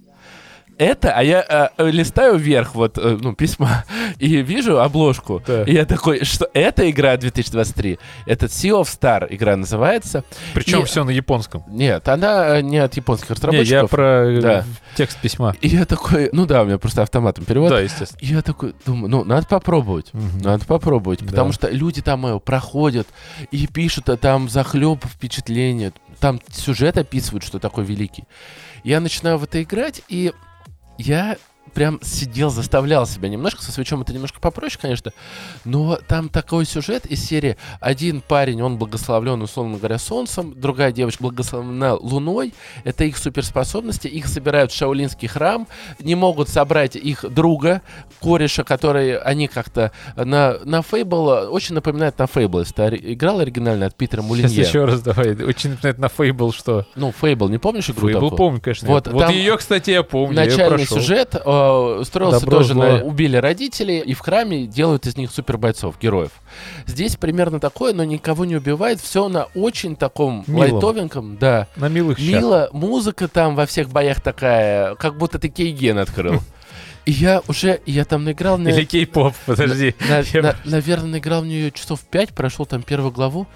[SPEAKER 1] Это, а я а, э, листаю вверх, вот, э, ну, письма, и вижу обложку.
[SPEAKER 2] Да.
[SPEAKER 1] И я такой, что это игра 2023? Это Sea of Star игра называется.
[SPEAKER 2] Причем
[SPEAKER 1] И-
[SPEAKER 2] все на японском.
[SPEAKER 1] Нет, она э, не от японских
[SPEAKER 2] Не,
[SPEAKER 1] разработчиков.
[SPEAKER 2] я про э,
[SPEAKER 1] Да.
[SPEAKER 2] текст письма.
[SPEAKER 1] И я такой, ну да, у меня просто автоматом перевод.
[SPEAKER 2] Да, естественно.
[SPEAKER 1] И я такой думаю, ну, надо попробовать.
[SPEAKER 2] Мгм.
[SPEAKER 1] Надо попробовать,
[SPEAKER 2] Да.
[SPEAKER 1] потому что люди там э, проходят и пишут, а там захлеб впечатления, там сюжет описывают, что такой великий. Я начинаю в это играть, и я прям сидел, заставлял себя немножко, со свечом это немножко попроще, конечно, но там такой сюжет из серии один парень, он благословлен, условно говоря, солнцем, другая девочка благословлена луной, это их суперспособности, их собирают в Шаолинский храм, не могут собрать их друга, кореша, который они как-то на, на Фейбл, очень напоминает на Фейбл, ори- играл оригинально от Питера
[SPEAKER 2] Сейчас
[SPEAKER 1] Мулинье.
[SPEAKER 2] еще раз давай. Очень напоминает на Фейбл, что...
[SPEAKER 1] Ну, Фейбл, не помнишь игру
[SPEAKER 2] Фейбл помню, конечно.
[SPEAKER 1] Вот
[SPEAKER 2] Вот, ее, кстати, я помню. я
[SPEAKER 1] Начальный
[SPEAKER 2] прошел.
[SPEAKER 1] сюжет э, строился
[SPEAKER 2] Добро,
[SPEAKER 1] тоже на
[SPEAKER 2] зло.
[SPEAKER 1] убили родителей, и в храме делают из них супербойцов, героев. Здесь примерно такое, но никого не убивает. Все на очень таком
[SPEAKER 2] Милом.
[SPEAKER 1] лайтовеньком, да.
[SPEAKER 2] На милых щах.
[SPEAKER 1] Мило, музыка там во всех боях такая, как будто ты Кейген открыл. И я уже, я там наиграл на...
[SPEAKER 2] Или кей-поп, подожди.
[SPEAKER 1] на-
[SPEAKER 2] Я-
[SPEAKER 1] на- наверное, наиграл в нее часов 5, прошел там первую главу.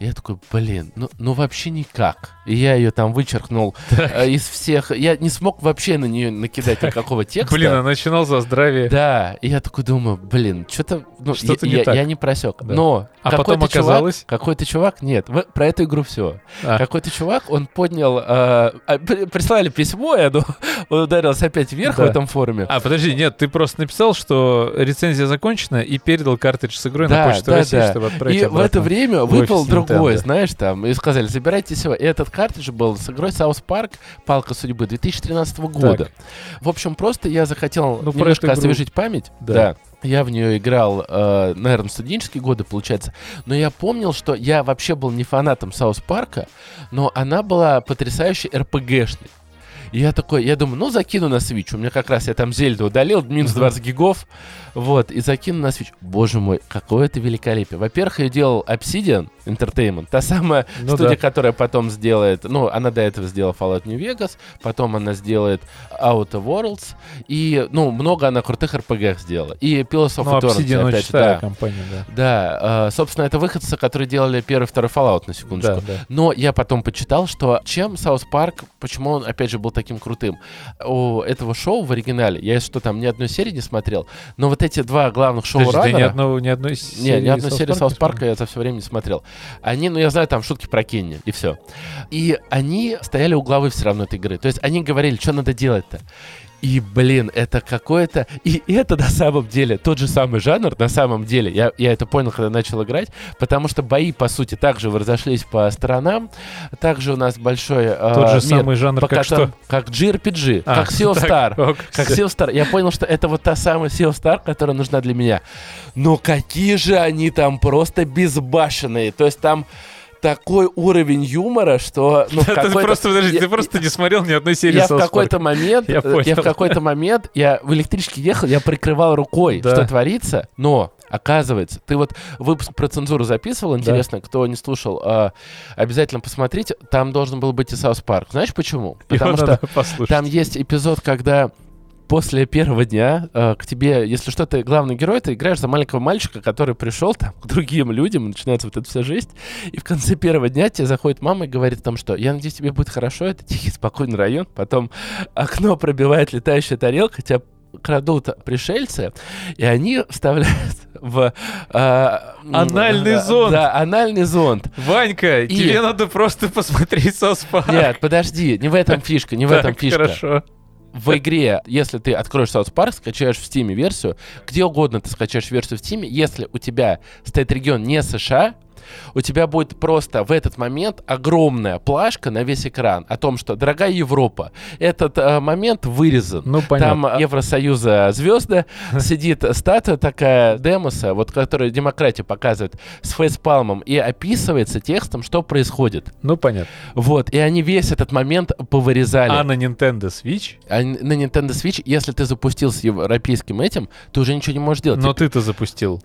[SPEAKER 1] Я такой, блин, ну, ну вообще никак. И я ее там вычеркнул э, из всех. Я не смог вообще на нее накидать никакого текста.
[SPEAKER 2] Блин, а начинал за здравие.
[SPEAKER 1] Да, и я такой думаю, блин, что-то, ну,
[SPEAKER 2] Что-то
[SPEAKER 1] я,
[SPEAKER 2] не
[SPEAKER 1] я-
[SPEAKER 2] так.
[SPEAKER 1] я не просек.
[SPEAKER 2] Да.
[SPEAKER 1] Но
[SPEAKER 2] А потом оказалось?
[SPEAKER 1] чувак, какой-то чувак, нет, в- про эту игру все.
[SPEAKER 2] А.
[SPEAKER 1] Какой-то чувак, он поднял, э, а, при- прислали письмо, и оно он ударился опять вверх
[SPEAKER 2] Да.
[SPEAKER 1] в этом форуме.
[SPEAKER 2] А, подожди, нет, ты просто написал, что рецензия закончена и передал картридж с игрой
[SPEAKER 1] Да,
[SPEAKER 2] на почту
[SPEAKER 1] да,
[SPEAKER 2] России,
[SPEAKER 1] да.
[SPEAKER 2] чтобы отправить
[SPEAKER 1] И в это
[SPEAKER 2] обратно.
[SPEAKER 1] время выпал
[SPEAKER 2] офис Nintendo.
[SPEAKER 1] знаешь, там, и сказали, забирайте его. И этот картридж был с игрой South Park «Палка судьбы» 2013 года. В общем, просто я захотел
[SPEAKER 2] Ну,
[SPEAKER 1] немножко освежить память.
[SPEAKER 2] Да.
[SPEAKER 1] Да. Я в нее играл, э, наверное, в студенческие годы, получается. Но я помнил, что я вообще был не фанатом South Park а, но она была потрясающе RPG шной. И я такой, я думаю, ну закину на Switch. У меня как раз я там Зельду удалил, минус 20 гигов. Вот, и закину на Switch. Боже мой, какое это великолепие. Во-первых, ее делал Obsidian Entertainment, та самая
[SPEAKER 2] Ну
[SPEAKER 1] студия,
[SPEAKER 2] да.
[SPEAKER 1] которая потом сделает, ну, она до этого сделала Fallout New Vegas, потом она сделает Outer Worlds, и, ну, много она крутых RPG сделала. И Pillars of
[SPEAKER 2] Ну,
[SPEAKER 1] Eternity,
[SPEAKER 2] Obsidian
[SPEAKER 1] опять да.
[SPEAKER 2] компания, да.
[SPEAKER 1] Да, э, собственно, это выходцы, которые делали первый и второй Fallout, на секундочку.
[SPEAKER 2] Да, да.
[SPEAKER 1] Но я потом почитал, что чем South Park, почему он, опять же, был таким крутым. У этого шоу в оригинале, я, если что, там ни одной серии не смотрел, но вот эти два главных
[SPEAKER 2] Подожди, ты ни, одного, ни одной
[SPEAKER 1] Не,
[SPEAKER 2] серии
[SPEAKER 1] ни одной
[SPEAKER 2] South
[SPEAKER 1] серии Саус
[SPEAKER 2] не
[SPEAKER 1] Парка я за все время не смотрел. Они, ну я знаю, там шутки про Кенни, и все. И они стояли у главы все равно этой игры. То есть они говорили, что надо делать-то. И, блин, это какое-то... И это на самом деле тот же самый жанр, на самом деле. Я, я это понял, когда начал играть, потому что бои, по сути, также вы разошлись по сторонам. Также у нас большой э,
[SPEAKER 2] Тот же
[SPEAKER 1] мир,
[SPEAKER 2] самый жанр,
[SPEAKER 1] по
[SPEAKER 2] как
[SPEAKER 1] которым-
[SPEAKER 2] что?
[SPEAKER 1] Как JRPG,
[SPEAKER 2] А,
[SPEAKER 1] как Sea of
[SPEAKER 2] так,
[SPEAKER 1] Star.
[SPEAKER 2] ок,
[SPEAKER 1] Как
[SPEAKER 2] всё.
[SPEAKER 1] Sea of Star. Я понял, что это вот та самая Sea of Star, которая нужна для меня. Но какие же они там просто безбашенные. То есть там такой уровень юмора, что... Ну,
[SPEAKER 2] Да, ты просто, подожди,
[SPEAKER 1] я-
[SPEAKER 2] ты просто не смотрел ни одной серии
[SPEAKER 1] я в какой-то момент,
[SPEAKER 2] Я
[SPEAKER 1] э, я в какой-то момент, я в электричке ехал, я прикрывал рукой,
[SPEAKER 2] Да.
[SPEAKER 1] что творится, но оказывается, ты вот выпуск про цензуру записывал, интересно, кто не слушал, а, обязательно посмотрите, там должен был быть и South Park. Знаешь почему?
[SPEAKER 2] Его
[SPEAKER 1] Потому что
[SPEAKER 2] надо послушать.
[SPEAKER 1] там есть эпизод, когда после первого дня э, к тебе, если что, ты главный герой, ты играешь за маленького мальчика, который пришел там к другим людям, начинается вот эта вся жесть. И в конце первого дня тебе заходит мама и говорит о том, что я надеюсь, тебе будет хорошо, это тихий, спокойный район. Потом окно пробивает летающая тарелка, тебя крадут пришельцы, и они вставляют в... э,
[SPEAKER 2] Анальный зонд.
[SPEAKER 1] Да, анальный зонд.
[SPEAKER 2] Ванька,
[SPEAKER 1] И-
[SPEAKER 2] тебе надо просто посмотреть South Park.
[SPEAKER 1] Нет, подожди, не в этом фишка, не в этом фишка.
[SPEAKER 2] хорошо.
[SPEAKER 1] В игре, если ты откроешь South Park, скачаешь в Steam версию, где угодно ты скачаешь версию в Steam, если у тебя стоит регион не США, у тебя будет просто в этот момент огромная плашка на весь экран о том, что, дорогая Европа, этот э, момент вырезан.
[SPEAKER 2] Ну,
[SPEAKER 1] Там
[SPEAKER 2] понятно.
[SPEAKER 1] э, Евросоюза звезды, сидит статуя такая Демоса, вот которая демократию показывает, с фейспалмом, и описывается текстом, что происходит.
[SPEAKER 2] Ну, понятно.
[SPEAKER 1] Вот, и они весь этот момент повырезали.
[SPEAKER 2] А на Nintendo Switch?
[SPEAKER 1] А на Nintendo Switch, если ты запустил с европейским этим, ты уже ничего не можешь делать.
[SPEAKER 2] Но ты-то запустил.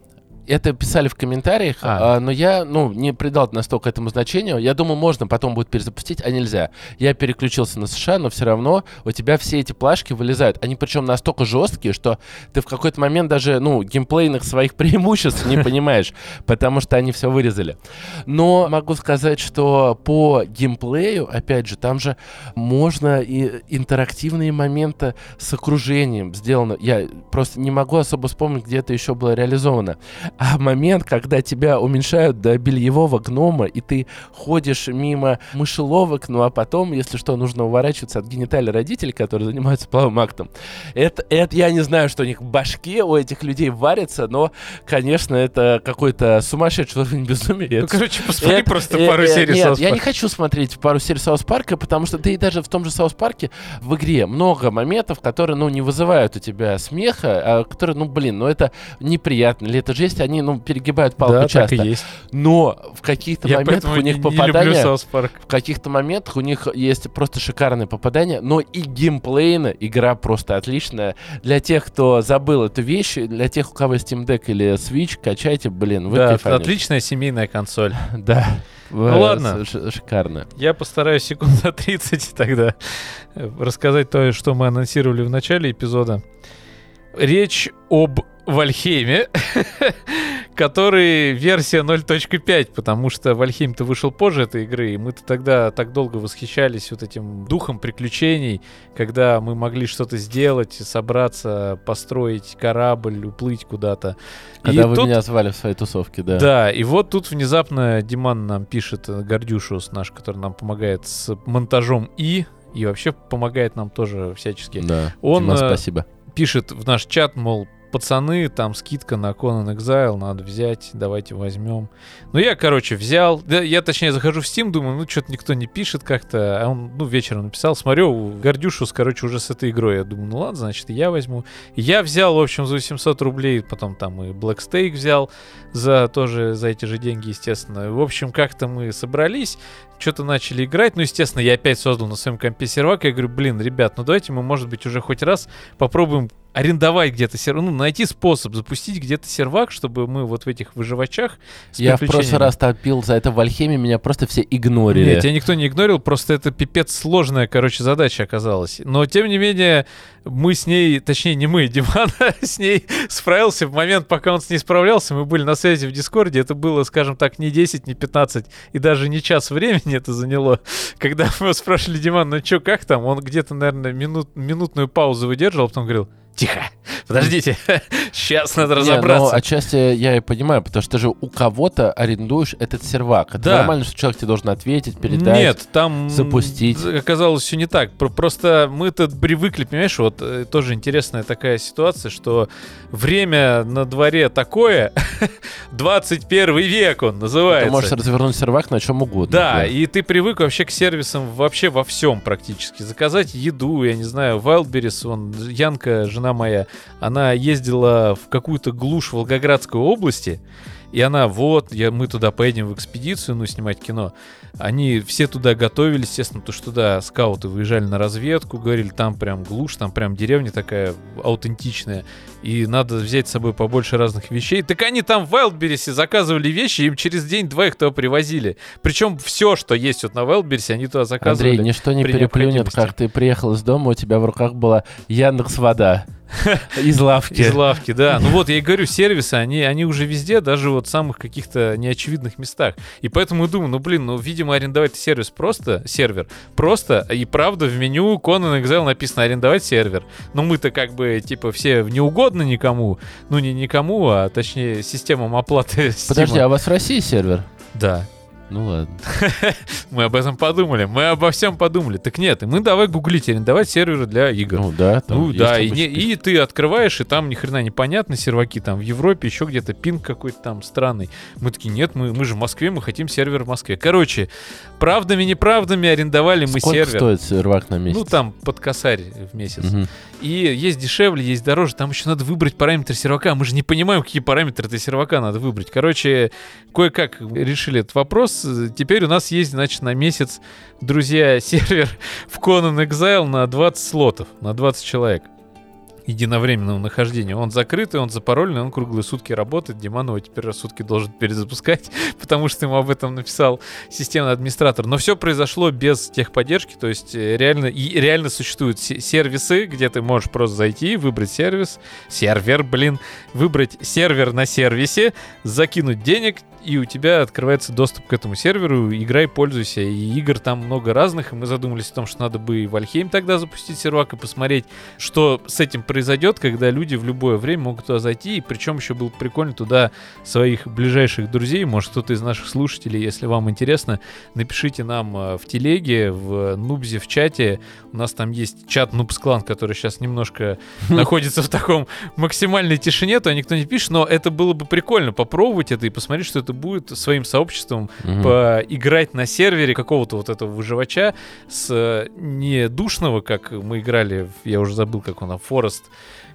[SPEAKER 1] Это писали в комментариях,
[SPEAKER 2] А.
[SPEAKER 1] а, но я, ну, не придал настолько этому значению. Я думал, можно потом будет перезапустить, а нельзя. Я переключился на США, но все равно у тебя все эти плашки вылезают. Они причем настолько жесткие, что ты в какой-то момент даже, ну, геймплейных своих преимуществ не понимаешь, потому что они все вырезали. Но могу сказать, что по геймплею, опять же, там же можно и интерактивные моменты с окружением сделано. Я просто не могу особо вспомнить, где это еще было реализовано. А момент, когда тебя уменьшают до бельевого гнома, и ты ходишь мимо мышеловок, ну а потом, если что, нужно уворачиваться от гениталий родителей, которые занимаются половым актом. Это, это я не знаю, что у них в башке у этих людей варится, но, конечно, это какой-то сумасшедший уровень безумия.
[SPEAKER 2] Ну,
[SPEAKER 1] Это
[SPEAKER 2] короче, посмотри
[SPEAKER 1] это-
[SPEAKER 2] просто
[SPEAKER 1] э,
[SPEAKER 2] пару
[SPEAKER 1] э,
[SPEAKER 2] серий
[SPEAKER 1] Нет,
[SPEAKER 2] South
[SPEAKER 1] я не хочу смотреть пару серий South Park а, потому что и даже в том же South Park е в игре много моментов, которые, ну, не вызывают у тебя смеха, а которые, ну, блин, ну, это неприятно. Или это жесть, они, ну, перегибают палку
[SPEAKER 2] Да, так
[SPEAKER 1] часто.
[SPEAKER 2] и есть.
[SPEAKER 1] Но в каких-то моментах у них
[SPEAKER 2] не, не
[SPEAKER 1] попадания...
[SPEAKER 2] Парк.
[SPEAKER 1] В каких-то моментах у них есть просто шикарные попадания, но и геймплейно игра просто отличная. Для тех, кто забыл эту вещь, для тех, у кого Steam Deck или Switch, качайте, блин, вы
[SPEAKER 2] Да,
[SPEAKER 1] кайфанете.
[SPEAKER 2] отличная семейная консоль.
[SPEAKER 1] Да.
[SPEAKER 2] Ну ладно.
[SPEAKER 1] Ш- шикарно.
[SPEAKER 2] Я постараюсь секунд за 30 тогда э, рассказать то, что мы анонсировали в начале эпизода. Речь об Вальхейме, который версия 0.5, потому что Вальхейм-то вышел позже этой игры, и мы-то тогда так долго восхищались вот этим духом приключений, когда мы могли что-то сделать, собраться, построить корабль, уплыть куда-то.
[SPEAKER 1] Когда
[SPEAKER 2] и
[SPEAKER 1] вы
[SPEAKER 2] тут
[SPEAKER 1] меня звали в своей тусовке, да.
[SPEAKER 2] да, и вот тут внезапно Диман нам пишет, э, Гордюшус наш, который нам помогает с монтажом и, и вообще помогает нам тоже всячески.
[SPEAKER 1] Да.
[SPEAKER 2] Он,
[SPEAKER 1] Дима,
[SPEAKER 2] э,
[SPEAKER 1] спасибо.
[SPEAKER 2] Пишет в наш чат, мол, пацаны, там скидка на Conan Exile, надо взять, давайте возьмем. Ну, я, короче, взял. Да, я, точнее, захожу в Steam, думаю, ну, что-то никто не пишет как-то. А он, ну, вечером написал, смотрю, Гордюшус, короче, уже с этой игрой. Я думаю, ну, ладно, значит, я возьму. Я взял, в общем, за 800 рублей, потом там и Black Stake взял за тоже за эти же деньги, естественно. В общем, как-то мы собрались, что-то начали играть. Ну, естественно, я опять создал на своем компе сервак. Я говорю, блин, ребят, ну давайте мы, может быть, уже хоть раз попробуем арендовать где-то сервак, ну, найти способ запустить где-то сервак, чтобы мы вот в этих выживачах
[SPEAKER 1] Я в прошлый раз топил за это в Альхеме, меня просто все игнорили.
[SPEAKER 2] Нет, тебя никто не игнорил, просто это пипец сложная, короче, задача оказалась. Но, тем не менее, мы с ней, точнее, не мы, Диман с ней справился в момент, пока он с ней справлялся, мы были на связи в Дискорде, это было, скажем так, не 10, не 15 и даже не час времени это заняло. Когда мы спрашивали, Диман, ну чё, как там? Он где-то, наверное, минут, минутную паузу выдерживал, потом говорил, 金海 подождите, сейчас надо
[SPEAKER 1] Не,
[SPEAKER 2] разобраться.
[SPEAKER 1] но отчасти я и понимаю, потому что ты же у кого-то арендуешь этот сервак. Это
[SPEAKER 2] Да.
[SPEAKER 1] нормально, что человек тебе должен ответить, передать.
[SPEAKER 2] Нет, там
[SPEAKER 1] запустить.
[SPEAKER 2] оказалось все не так. Про- Просто мы-то привыкли, понимаешь, вот э, тоже интересная такая ситуация, что время на дворе такое, 21 век он
[SPEAKER 1] Ты
[SPEAKER 2] называется.
[SPEAKER 1] можешь развернуть сервак на чем угодно.
[SPEAKER 2] Да, и ты привык вообще к сервисам вообще во всем практически. Заказать еду, я не знаю, Wildberries, он, Янка, жена моя, она ездила в какую-то глушь Волгоградской области, и она, вот, я, мы туда поедем в экспедицию, ну, снимать кино. Они все туда готовились, естественно, потому что туда скауты выезжали на разведку, говорили, там прям глушь, там прям деревня такая аутентичная, и надо взять с собой побольше разных вещей. Так они там в Wildberries заказывали вещи, им через день-два их туда привозили. Причем все, что есть вот на Wildberries, они туда заказывали.
[SPEAKER 1] Андрей, ничто не переплюнет, как ты приехал из дома, у тебя в руках была Яндекс вода из лавки.
[SPEAKER 2] Из лавки, да. Ну вот, я и говорю, сервисы, они, они уже везде, даже вот в самых каких-то неочевидных местах. И поэтому я думаю, ну блин, ну, видимо, арендовать сервис просто, сервер, просто, и правда в меню Conan Exile написано арендовать сервер. Но мы-то как бы, типа, все не угодно никому, ну не никому, а точнее системам оплаты.
[SPEAKER 1] Подожди, а у вас в России сервер?
[SPEAKER 2] Да.
[SPEAKER 1] Ну ладно.
[SPEAKER 2] Мы об этом подумали, мы обо всем подумали. Так нет, мы давай гуглить, арендовать серверы для игр.
[SPEAKER 1] Ну да, там
[SPEAKER 2] Ну да, и, не- и ты открываешь, и там ни хрена непонятно, серваки там в Европе, еще где-то пинг какой-то там странный. Мы такие, нет, мы, мы же в Москве, мы хотим сервер в Москве. Короче, правдами, неправдами арендовали мы
[SPEAKER 1] Сколько
[SPEAKER 2] сервер.
[SPEAKER 1] стоит сервак на месяц?
[SPEAKER 2] Ну там под косарь в месяц.
[SPEAKER 1] Мгм.
[SPEAKER 2] И есть дешевле, есть дороже. Там еще надо выбрать параметры сервака. Мы же не понимаем, какие параметры ты сервака надо выбрать. Короче, кое-как решили этот вопрос. Теперь у нас есть, значит, на месяц, друзья, сервер в Conan Exile на 20 слотов, на 20 человек единовременного нахождения. Он закрытый, он запарольный, он круглые сутки работает. Диман его теперь раз сутки должен перезапускать, потому что ему об этом написал системный администратор. Но все произошло без техподдержки, то есть э, реально, и реально существуют се- сервисы, где ты можешь просто зайти, выбрать сервис, сервер, блин, выбрать сервер на сервисе, закинуть денег, и у тебя открывается доступ к этому серверу, играй, пользуйся. И игр там много разных, и мы задумались о том, что надо бы и Вальхейм тогда запустить сервак и посмотреть, что с этим произойдет, когда люди в любое время могут туда зайти. И причем еще было прикольно туда своих ближайших друзей, может кто-то из наших слушателей, если вам интересно, напишите нам э, в телеге, в Нубзе, в чате. У нас там есть чат Нубс Клан, который сейчас немножко находится в таком максимальной тишине, то никто не пишет, но это было бы прикольно попробовать это и посмотреть, что это будет своим сообществом
[SPEAKER 1] Мгм.
[SPEAKER 2] поиграть на сервере какого-то вот этого выживача с э, не душного, как мы играли, я уже забыл, как он, а Форест,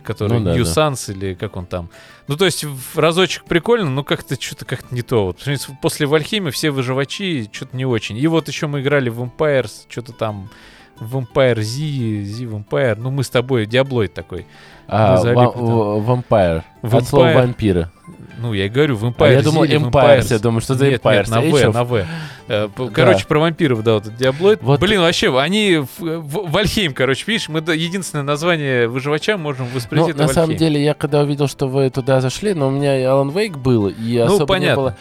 [SPEAKER 2] который
[SPEAKER 1] Ну да,
[SPEAKER 2] New
[SPEAKER 1] да.
[SPEAKER 2] Sans или как он там. Ну, то есть в разочек прикольно, но как-то что-то как-то не то. Вот, после Вальхейма все выживачи что-то не очень. И вот еще мы играли в Empires, что-то там в Empire Z, Z Vampire. Ну, мы с тобой, Диаблоид такой.
[SPEAKER 1] А, в- вампир. От слова
[SPEAKER 2] Vampire.
[SPEAKER 1] вампиры.
[SPEAKER 2] Ну, я и говорю, в Empire
[SPEAKER 1] А я думал. Empires. Я думаю, что за
[SPEAKER 2] Нет,
[SPEAKER 1] Empires.
[SPEAKER 2] нет, на В, на В. Э, Короче, про вампиров, да, вот этот Диаблоид.
[SPEAKER 1] Вот
[SPEAKER 2] Блин, вообще, они... в- в- Вальхейм, короче, видишь, мы да, единственное название выживача можем
[SPEAKER 1] Ну,
[SPEAKER 2] воспроизвести. это
[SPEAKER 1] на самом деле, я когда увидел, что вы туда зашли, но у меня и Alan Wake был, и
[SPEAKER 2] Ну,
[SPEAKER 1] особо не
[SPEAKER 2] понятно.
[SPEAKER 1] было...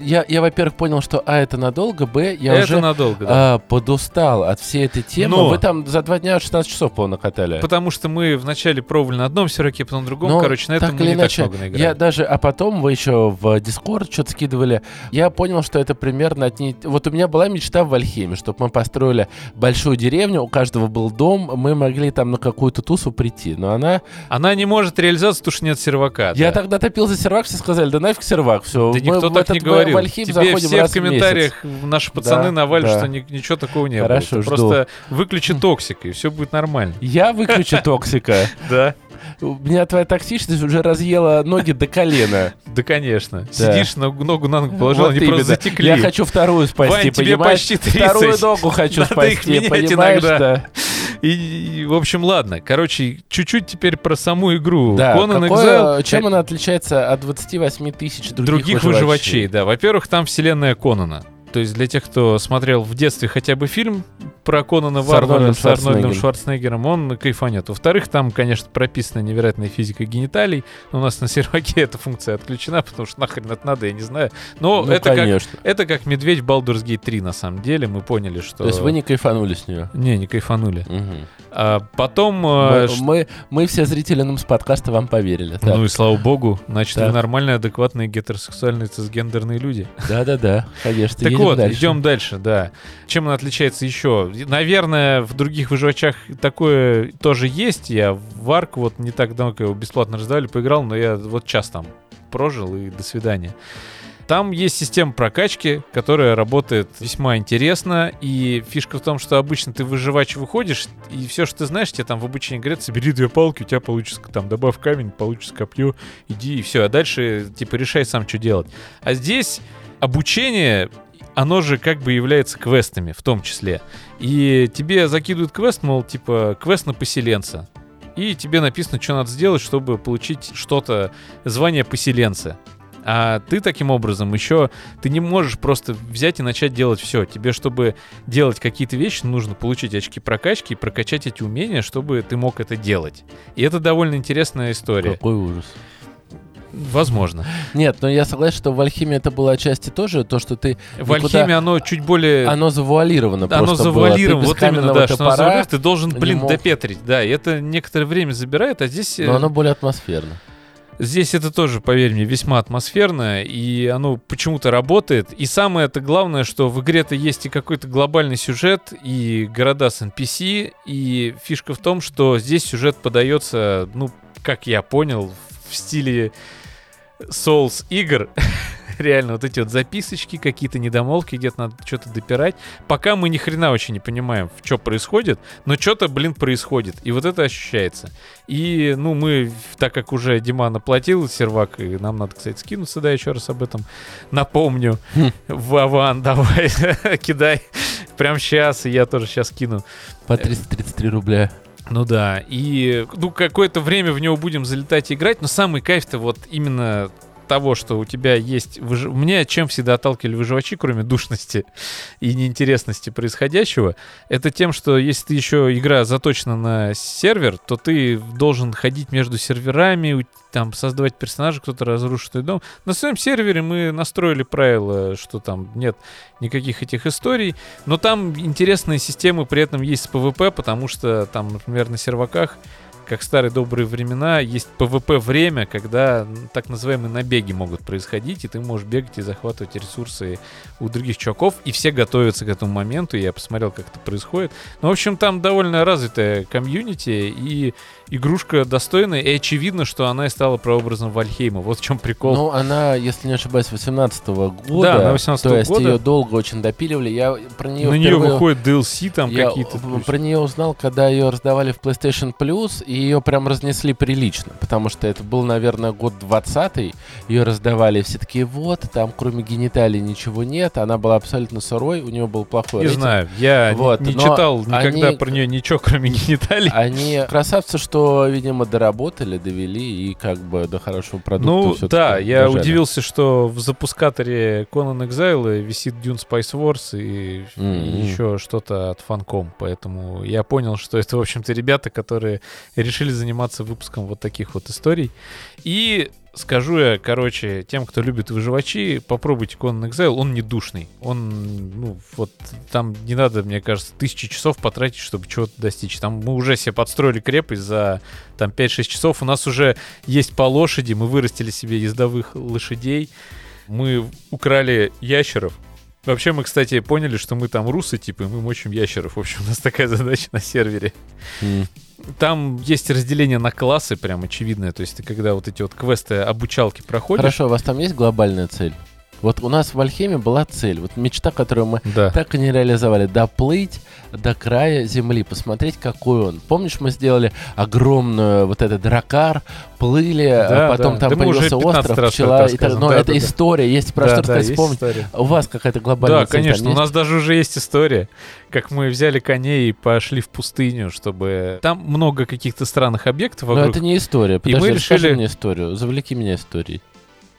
[SPEAKER 1] Я, я, во-первых, понял, что, а, это надолго, б, я
[SPEAKER 2] это
[SPEAKER 1] уже
[SPEAKER 2] надолго, да.
[SPEAKER 1] а, подустал от всей этой темы.
[SPEAKER 2] Но-
[SPEAKER 1] Вы там за два дня 16 часов, по-моему, накатали.
[SPEAKER 2] Потому что мы вначале пробовали на одном серваке, потом на другом.
[SPEAKER 1] Но
[SPEAKER 2] короче, на этом мы не
[SPEAKER 1] иначе,
[SPEAKER 2] так много наиграли.
[SPEAKER 1] Я даже, а потом вы еще в Discord что-то скидывали. Я понял, что это примерно одни... Вот у меня была мечта в Valheim е, чтобы мы построили большую деревню, у каждого был дом, мы могли там на какую-то тусу прийти. Но она...
[SPEAKER 2] Она не может реализоваться, потому что нет сервака.
[SPEAKER 1] Я
[SPEAKER 2] да.
[SPEAKER 1] тогда топил за сервак, все сказали, да нафиг сервак, все.
[SPEAKER 2] Да никто так не говорил. Тебе все в комментариях наши пацаны
[SPEAKER 1] Да,
[SPEAKER 2] навалят,
[SPEAKER 1] да.
[SPEAKER 2] что ни- ничего такого не
[SPEAKER 1] Хорошо,
[SPEAKER 2] было. Ты
[SPEAKER 1] жду.
[SPEAKER 2] Просто выключи токсик, и все будет нормально.
[SPEAKER 1] Я выключу токсика.
[SPEAKER 2] Да.
[SPEAKER 1] У меня твоя токсичность уже разъела ноги до колена.
[SPEAKER 2] Да, конечно. Сидишь, ногу, ногу на ногу положил, они просто затекли.
[SPEAKER 1] Я хочу вторую спасти,
[SPEAKER 2] Вань, тебе
[SPEAKER 1] понимаешь?
[SPEAKER 2] почти 30.
[SPEAKER 1] Вторую ногу хочу спасти, понимаешь?
[SPEAKER 2] И, и, в общем, ладно. Короче, чуть-чуть теперь про саму игру.
[SPEAKER 1] Да,
[SPEAKER 2] Conan
[SPEAKER 1] какое-
[SPEAKER 2] Exile,
[SPEAKER 1] чем она отличается от 28 тысяч других,
[SPEAKER 2] других выживачей, да. Во-первых, там вселенная Конана. То есть для тех, кто смотрел в детстве хотя бы фильм про Конана
[SPEAKER 1] С
[SPEAKER 2] Варвара с Арнольдом
[SPEAKER 1] Шварценеггером.
[SPEAKER 2] Он кайфанет. Во-вторых, там, конечно, прописана невероятная физика гениталий. Но у нас на серваке эта функция отключена, потому что нахрен это надо, я не знаю. Но
[SPEAKER 1] Ну,
[SPEAKER 2] это, как,
[SPEAKER 1] конечно.
[SPEAKER 2] это как медведь в Baldur's Gate 3, на самом деле. Мы поняли, что...
[SPEAKER 1] То есть вы не кайфанули с нее?
[SPEAKER 2] Не, не кайфанули.
[SPEAKER 1] Мгм.
[SPEAKER 2] А потом...
[SPEAKER 1] Мы,
[SPEAKER 2] э, ш-
[SPEAKER 1] мы, мы все зрители нам с подкаста вам поверили. Так.
[SPEAKER 2] Ну и слава богу, значит,
[SPEAKER 1] Так.
[SPEAKER 2] вы нормальные, адекватные, гетеросексуальные, цисгендерные люди.
[SPEAKER 1] Да-да-да, конечно.
[SPEAKER 2] Так вот,
[SPEAKER 1] дальше.
[SPEAKER 2] идем дальше, да. Чем она отличается еще? Наверное, в других выживачах такое тоже есть. Я в Арк вот не так давно, его бесплатно раздавали, поиграл, но я вот час там прожил и до свидания. Там есть система прокачки, которая работает весьма интересно. И фишка в том, что обычно ты выживач выходишь, и все, что ты знаешь, тебе там в обычной игре собери две палки, у тебя получится там добавь камень, получится копье, иди и все. А дальше типа решай сам, что делать. А здесь обучение оно же как бы является квестами в том числе. И тебе закидывают квест, мол, типа, квест на поселенца. И тебе написано, что надо сделать, чтобы получить что-то, звание поселенца. А ты таким образом еще, ты не можешь просто взять и начать делать все. Тебе, чтобы делать какие-то вещи, нужно получить очки прокачки и прокачать эти умения, чтобы ты мог это делать. И это довольно интересная история.
[SPEAKER 1] Какой ужас.
[SPEAKER 2] Возможно.
[SPEAKER 1] Нет, но я согласен, что в Альхимии это было отчасти тоже, то, что ты...
[SPEAKER 2] В
[SPEAKER 1] никуда-
[SPEAKER 2] Альхимии оно чуть более...
[SPEAKER 1] Оно завуалировано
[SPEAKER 2] Оно завуалировано, вот именно, да, что оно завуалировано, ты должен, блин,
[SPEAKER 1] мог.
[SPEAKER 2] допетрить, да, и это некоторое время забирает, а здесь... э,
[SPEAKER 1] но оно более атмосферно.
[SPEAKER 2] Здесь это тоже, поверь мне, весьма атмосферно, и оно почему-то работает. И самое это главное, что в игре-то есть и какой-то глобальный сюжет, и города с NPC, и фишка в том, что здесь сюжет подается, ну, как я понял, в стиле Souls игр. Реально, вот эти вот записочки, какие-то недомолвки, где-то надо что-то допирать. Пока мы ни хрена вообще не понимаем, что происходит, но что-то, блин, происходит. И вот это ощущается. И, ну, мы, так как уже Диман оплатил сервак, и нам надо, кстати, скинуться, да, еще раз об этом напомню. Вован, давай, кидай. Прям сейчас, и я тоже сейчас кину.
[SPEAKER 1] По 333 рубля.
[SPEAKER 2] Ну да, и ну какое-то время в него будем залетать и играть, но самый кайф-то вот именно того, что у тебя есть... Выж... Меня чем всегда отталкивали выживачи, кроме душности и неинтересности происходящего, это тем, что если ты еще игра заточена на сервер, то ты должен ходить между серверами, там создавать персонажа, кто-то разрушит твой дом. На своем сервере мы настроили правила, что там нет никаких этих историй, но там интересные системы при этом есть с PvP, потому что там, например, на серваках как в старые добрые времена, есть PvP время, когда так называемые набеги могут происходить, и ты можешь бегать и захватывать ресурсы у других чуваков, и все готовятся к этому моменту, я посмотрел, как это происходит. Ну, в общем, там довольно развитая комьюнити, и игрушка достойная, и очевидно, что она и стала прообразом Вальхейма. Вот в чем прикол.
[SPEAKER 1] Ну, она, если не ошибаюсь, 18 года.
[SPEAKER 2] Да, она 18
[SPEAKER 1] То есть
[SPEAKER 2] года.
[SPEAKER 1] ее долго очень допиливали. Я про нее
[SPEAKER 2] На нее
[SPEAKER 1] впервые-
[SPEAKER 2] выходит DLC там какие-то.
[SPEAKER 1] про нее узнал, когда ее раздавали в PlayStation Plus, и ее прям разнесли прилично, потому что это был, наверное, год 20 ее раздавали, и все такие, вот, там кроме гениталий ничего нет, она была абсолютно сырой, у нее был плохой
[SPEAKER 2] Не
[SPEAKER 1] рейтинг.
[SPEAKER 2] знаю, я не-
[SPEAKER 1] Вот,
[SPEAKER 2] не,
[SPEAKER 1] но
[SPEAKER 2] читал никогда
[SPEAKER 1] они-
[SPEAKER 2] про нее ничего, кроме гениталий.
[SPEAKER 1] Они красавцы, что, видимо, доработали, довели и как бы до хорошего продукта
[SPEAKER 2] Ну да, я
[SPEAKER 1] дожали.
[SPEAKER 2] удивился, что в запускаторе Conan Exile висит Dune Spice Wars и,
[SPEAKER 1] Мгм.
[SPEAKER 2] еще что-то от Funcom, поэтому я понял, что это, в общем-то, ребята, которые решили заниматься выпуском вот таких вот историй. И скажу я, короче, тем, кто любит выживачи, попробуйте Conan Exile, он не душный. Он, ну, вот там не надо, мне кажется, тысячи часов потратить, чтобы чего-то достичь. Там мы уже себе подстроили крепость за там 5-6 часов. У нас уже есть по лошади, мы вырастили себе ездовых лошадей, мы украли ящеров. Вообще мы, кстати, поняли, что мы там русы, типа, и мы мочим ящеров. В общем, у нас такая задача на сервере.
[SPEAKER 1] М.
[SPEAKER 2] Там есть разделение на классы, прям очевидное. То есть ты когда вот эти вот квесты обучалки проходишь...
[SPEAKER 1] Хорошо, у вас там есть глобальная цель? Вот у нас в Альхеме была цель, вот мечта, которую мы
[SPEAKER 2] Да.
[SPEAKER 1] так и не реализовали. Доплыть до края земли, посмотреть, какой он. Помнишь, мы сделали огромную вот этот дракар, плыли,
[SPEAKER 2] Да,
[SPEAKER 1] а потом
[SPEAKER 2] да.
[SPEAKER 1] там
[SPEAKER 2] Да мы
[SPEAKER 1] появился
[SPEAKER 2] 15
[SPEAKER 1] остров, пчела. и так-. Но
[SPEAKER 2] Да,
[SPEAKER 1] это
[SPEAKER 2] да,
[SPEAKER 1] история, есть про
[SPEAKER 2] Да,
[SPEAKER 1] что
[SPEAKER 2] да,
[SPEAKER 1] вспомнить.
[SPEAKER 2] история.
[SPEAKER 1] У вас какая-то глобальная
[SPEAKER 2] Да,
[SPEAKER 1] цель
[SPEAKER 2] конечно, у нас даже уже есть история, как мы взяли коней и пошли в пустыню, чтобы... Там много каких-то странных объектов
[SPEAKER 1] Но
[SPEAKER 2] вокруг.
[SPEAKER 1] это не история.
[SPEAKER 2] И
[SPEAKER 1] Подожди,
[SPEAKER 2] мы
[SPEAKER 1] расскажи
[SPEAKER 2] решили-
[SPEAKER 1] мне историю. Завлеки меня историей.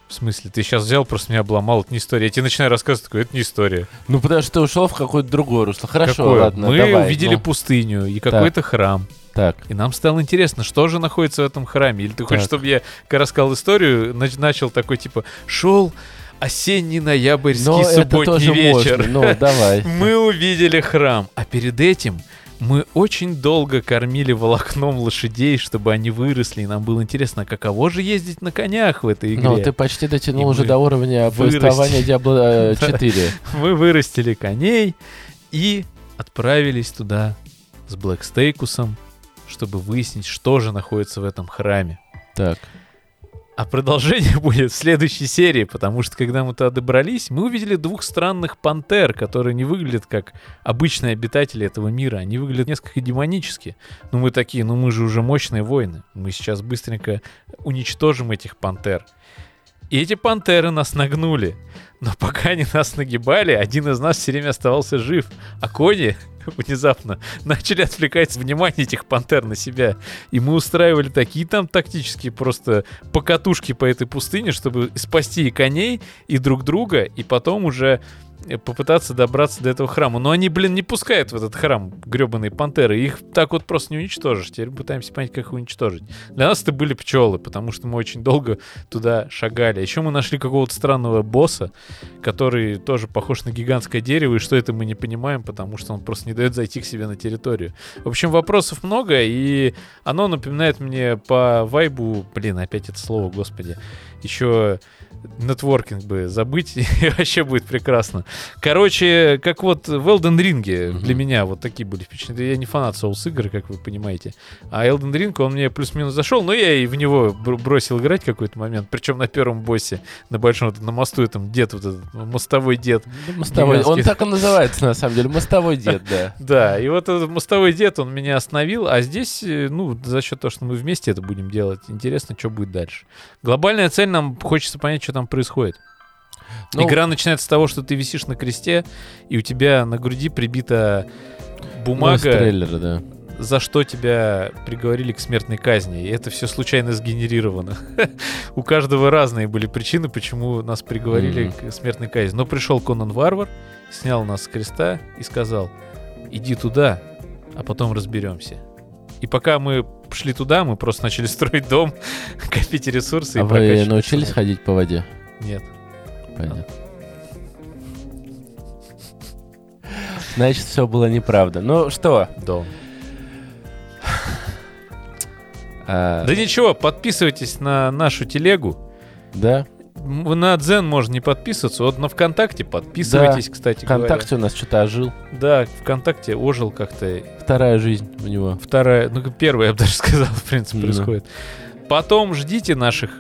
[SPEAKER 2] В смысле, ты сейчас взял, просто меня обломал, это не история. Я тебе начинаю рассказывать, такой, это не история.
[SPEAKER 1] Ну, потому что ты ушел в какое-то другое русло. Хорошо,
[SPEAKER 2] Какое?
[SPEAKER 1] ладно,
[SPEAKER 2] Мы
[SPEAKER 1] давай.
[SPEAKER 2] увидели
[SPEAKER 1] ну,
[SPEAKER 2] пустыню и какой-то храм.
[SPEAKER 1] Так,
[SPEAKER 2] И нам стало интересно, что же находится в этом храме. Или ты хочешь,
[SPEAKER 1] Так.
[SPEAKER 2] чтобы я, когда рассказал историю, нач- начал такой, типа, шел осенний ноябрьский
[SPEAKER 1] но это
[SPEAKER 2] субботний
[SPEAKER 1] тоже
[SPEAKER 2] вечер.
[SPEAKER 1] можно. Ну, давай.
[SPEAKER 2] Мы увидели храм, а перед этим мы очень долго кормили волокном лошадей, чтобы они выросли, и нам было интересно, а каково же ездить на конях в этой игре.
[SPEAKER 1] Ну, ты почти дотянул
[SPEAKER 2] И
[SPEAKER 1] уже до уровня повествования Diablo э,
[SPEAKER 2] Да.
[SPEAKER 1] 4.
[SPEAKER 2] Мы вырастили коней и отправились туда с Блэкстейкусом, чтобы выяснить, что же находится в этом храме.
[SPEAKER 1] Так.
[SPEAKER 2] А продолжение будет в следующей серии, потому что когда мы туда добрались, мы увидели двух странных пантер, которые не выглядят как обычные обитатели этого мира. Они выглядят несколько демонически. Ну мы такие, ну мы же уже мощные воины. Мы сейчас быстренько уничтожим этих пантер. И эти пантеры нас нагнули. Но пока они нас нагибали, один из нас все время оставался жив. А кони внезапно начали отвлекать внимание этих пантер на себя. И мы устраивали такие там тактические просто покатушки по этой пустыне, чтобы спасти и коней, и друг друга, и потом уже попытаться добраться до этого храма. Но они, блин, не пускают в этот храм гребаные пантеры. Их так вот просто не уничтожишь. Теперь пытаемся понять, как их уничтожить. Для нас это были пчелы, потому что мы очень долго туда шагали. Еще мы нашли какого-то странного босса, который тоже похож на гигантское дерево, и что это мы не понимаем, потому что он просто не дает зайти к себе на территорию. В общем, вопросов много, и оно напоминает мне по вайбу, блин, опять это слово, господи, еще нетворкинг бы забыть, и вообще будет прекрасно. Короче, как вот в Elden Ring
[SPEAKER 1] Мгм.
[SPEAKER 2] для меня вот такие были впечатления. Я не фанат Souls игр, как вы понимаете. А Elden Ring, он мне плюс-минус зашел, но я и в него бр- бросил играть какой-то момент. Причем на первом боссе, на большом, на мосту, этом дед, вот этот мостовой дед.
[SPEAKER 1] Ну, Мостовой. Он так и называется, на самом деле. Мостовой дед, да.
[SPEAKER 2] Да, и вот этот мостовой дед, он меня остановил, а здесь, э, ну, за счет того, что мы вместе это будем делать, интересно, что будет дальше. Глобальная цель, нам хочется понять, что там происходит.
[SPEAKER 1] Ну,
[SPEAKER 2] Игра начинается с того, что ты висишь на кресте, и у тебя на груди прибита
[SPEAKER 1] ну,
[SPEAKER 2] бумага,
[SPEAKER 1] трейлера, да.
[SPEAKER 2] за что тебя приговорили к смертной казни. И это все случайно сгенерировано. У каждого разные были причины, почему нас приговорили
[SPEAKER 1] Мгм.
[SPEAKER 2] к смертной казни. Но пришел Конан Варвар, снял нас с креста и сказал, иди туда, а потом разберемся. И пока мы шли туда, мы просто начали строить дом, копить ресурсы. и
[SPEAKER 1] А вы научились
[SPEAKER 2] персонажа.
[SPEAKER 1] ходить по воде?
[SPEAKER 2] Нет.
[SPEAKER 1] Понятно. Значит, все было неправда. Ну что?
[SPEAKER 2] Дом.
[SPEAKER 1] а,
[SPEAKER 2] Да ничего, подписывайтесь на нашу телегу.
[SPEAKER 1] да?
[SPEAKER 2] На Дзен можно не подписываться, вот на ВКонтакте подписывайтесь, кстати
[SPEAKER 1] ВКонтакте у нас что-то ожил.
[SPEAKER 2] говоря. Да, ВКонтакте ожил как-то.
[SPEAKER 1] Вторая жизнь у него.
[SPEAKER 2] Вторая, ну первая, я бы даже сказал, в принципе,
[SPEAKER 1] Ну.
[SPEAKER 2] происходит. Потом ждите наших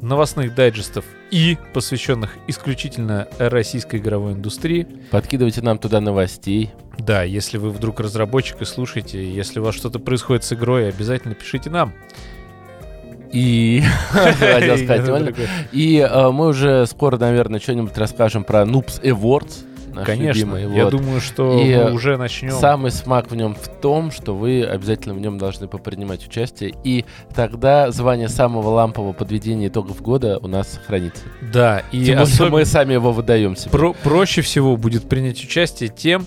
[SPEAKER 2] новостных дайджестов и посвященных исключительно российской игровой индустрии.
[SPEAKER 1] Подкидывайте нам туда новостей.
[SPEAKER 2] Да, если вы вдруг разработчик и слушаете, если у вас что-то происходит с игрой, обязательно пишите нам.
[SPEAKER 1] И... Хотел сказать,
[SPEAKER 2] И-
[SPEAKER 1] э, мы уже скоро, наверное, что-нибудь расскажем про Noobs Awards. наш
[SPEAKER 2] Конечно,
[SPEAKER 1] любимый,
[SPEAKER 2] я
[SPEAKER 1] вот.
[SPEAKER 2] думаю, что
[SPEAKER 1] И,
[SPEAKER 2] мы уже начнем.
[SPEAKER 1] Самый смак в нем в том, что вы обязательно в нем должны попринимать участие, и тогда звание самого лампового подведения итогов года у нас сохранится.
[SPEAKER 2] Да, и
[SPEAKER 1] Тем
[SPEAKER 2] особенно
[SPEAKER 1] мы сами его выдаем себе.
[SPEAKER 2] про- проще всего будет принять участие тем,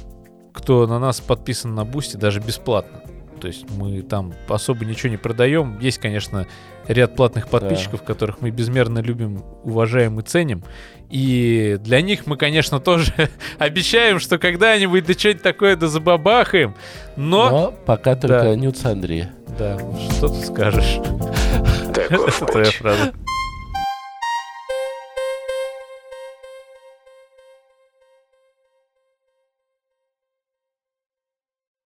[SPEAKER 2] кто на нас подписан на Boosty даже бесплатно. То есть мы там особо ничего не продаем. Есть, конечно, ряд платных подписчиков, которых мы безмерно любим, уважаем и ценим. И для них мы, конечно, тоже обещаем, что когда-нибудь да что-нибудь такое да забабахаем. Но,
[SPEAKER 1] Но пока только
[SPEAKER 2] Да.
[SPEAKER 1] Нюц Андрея.
[SPEAKER 2] да, что ты скажешь? Это твоя фраза.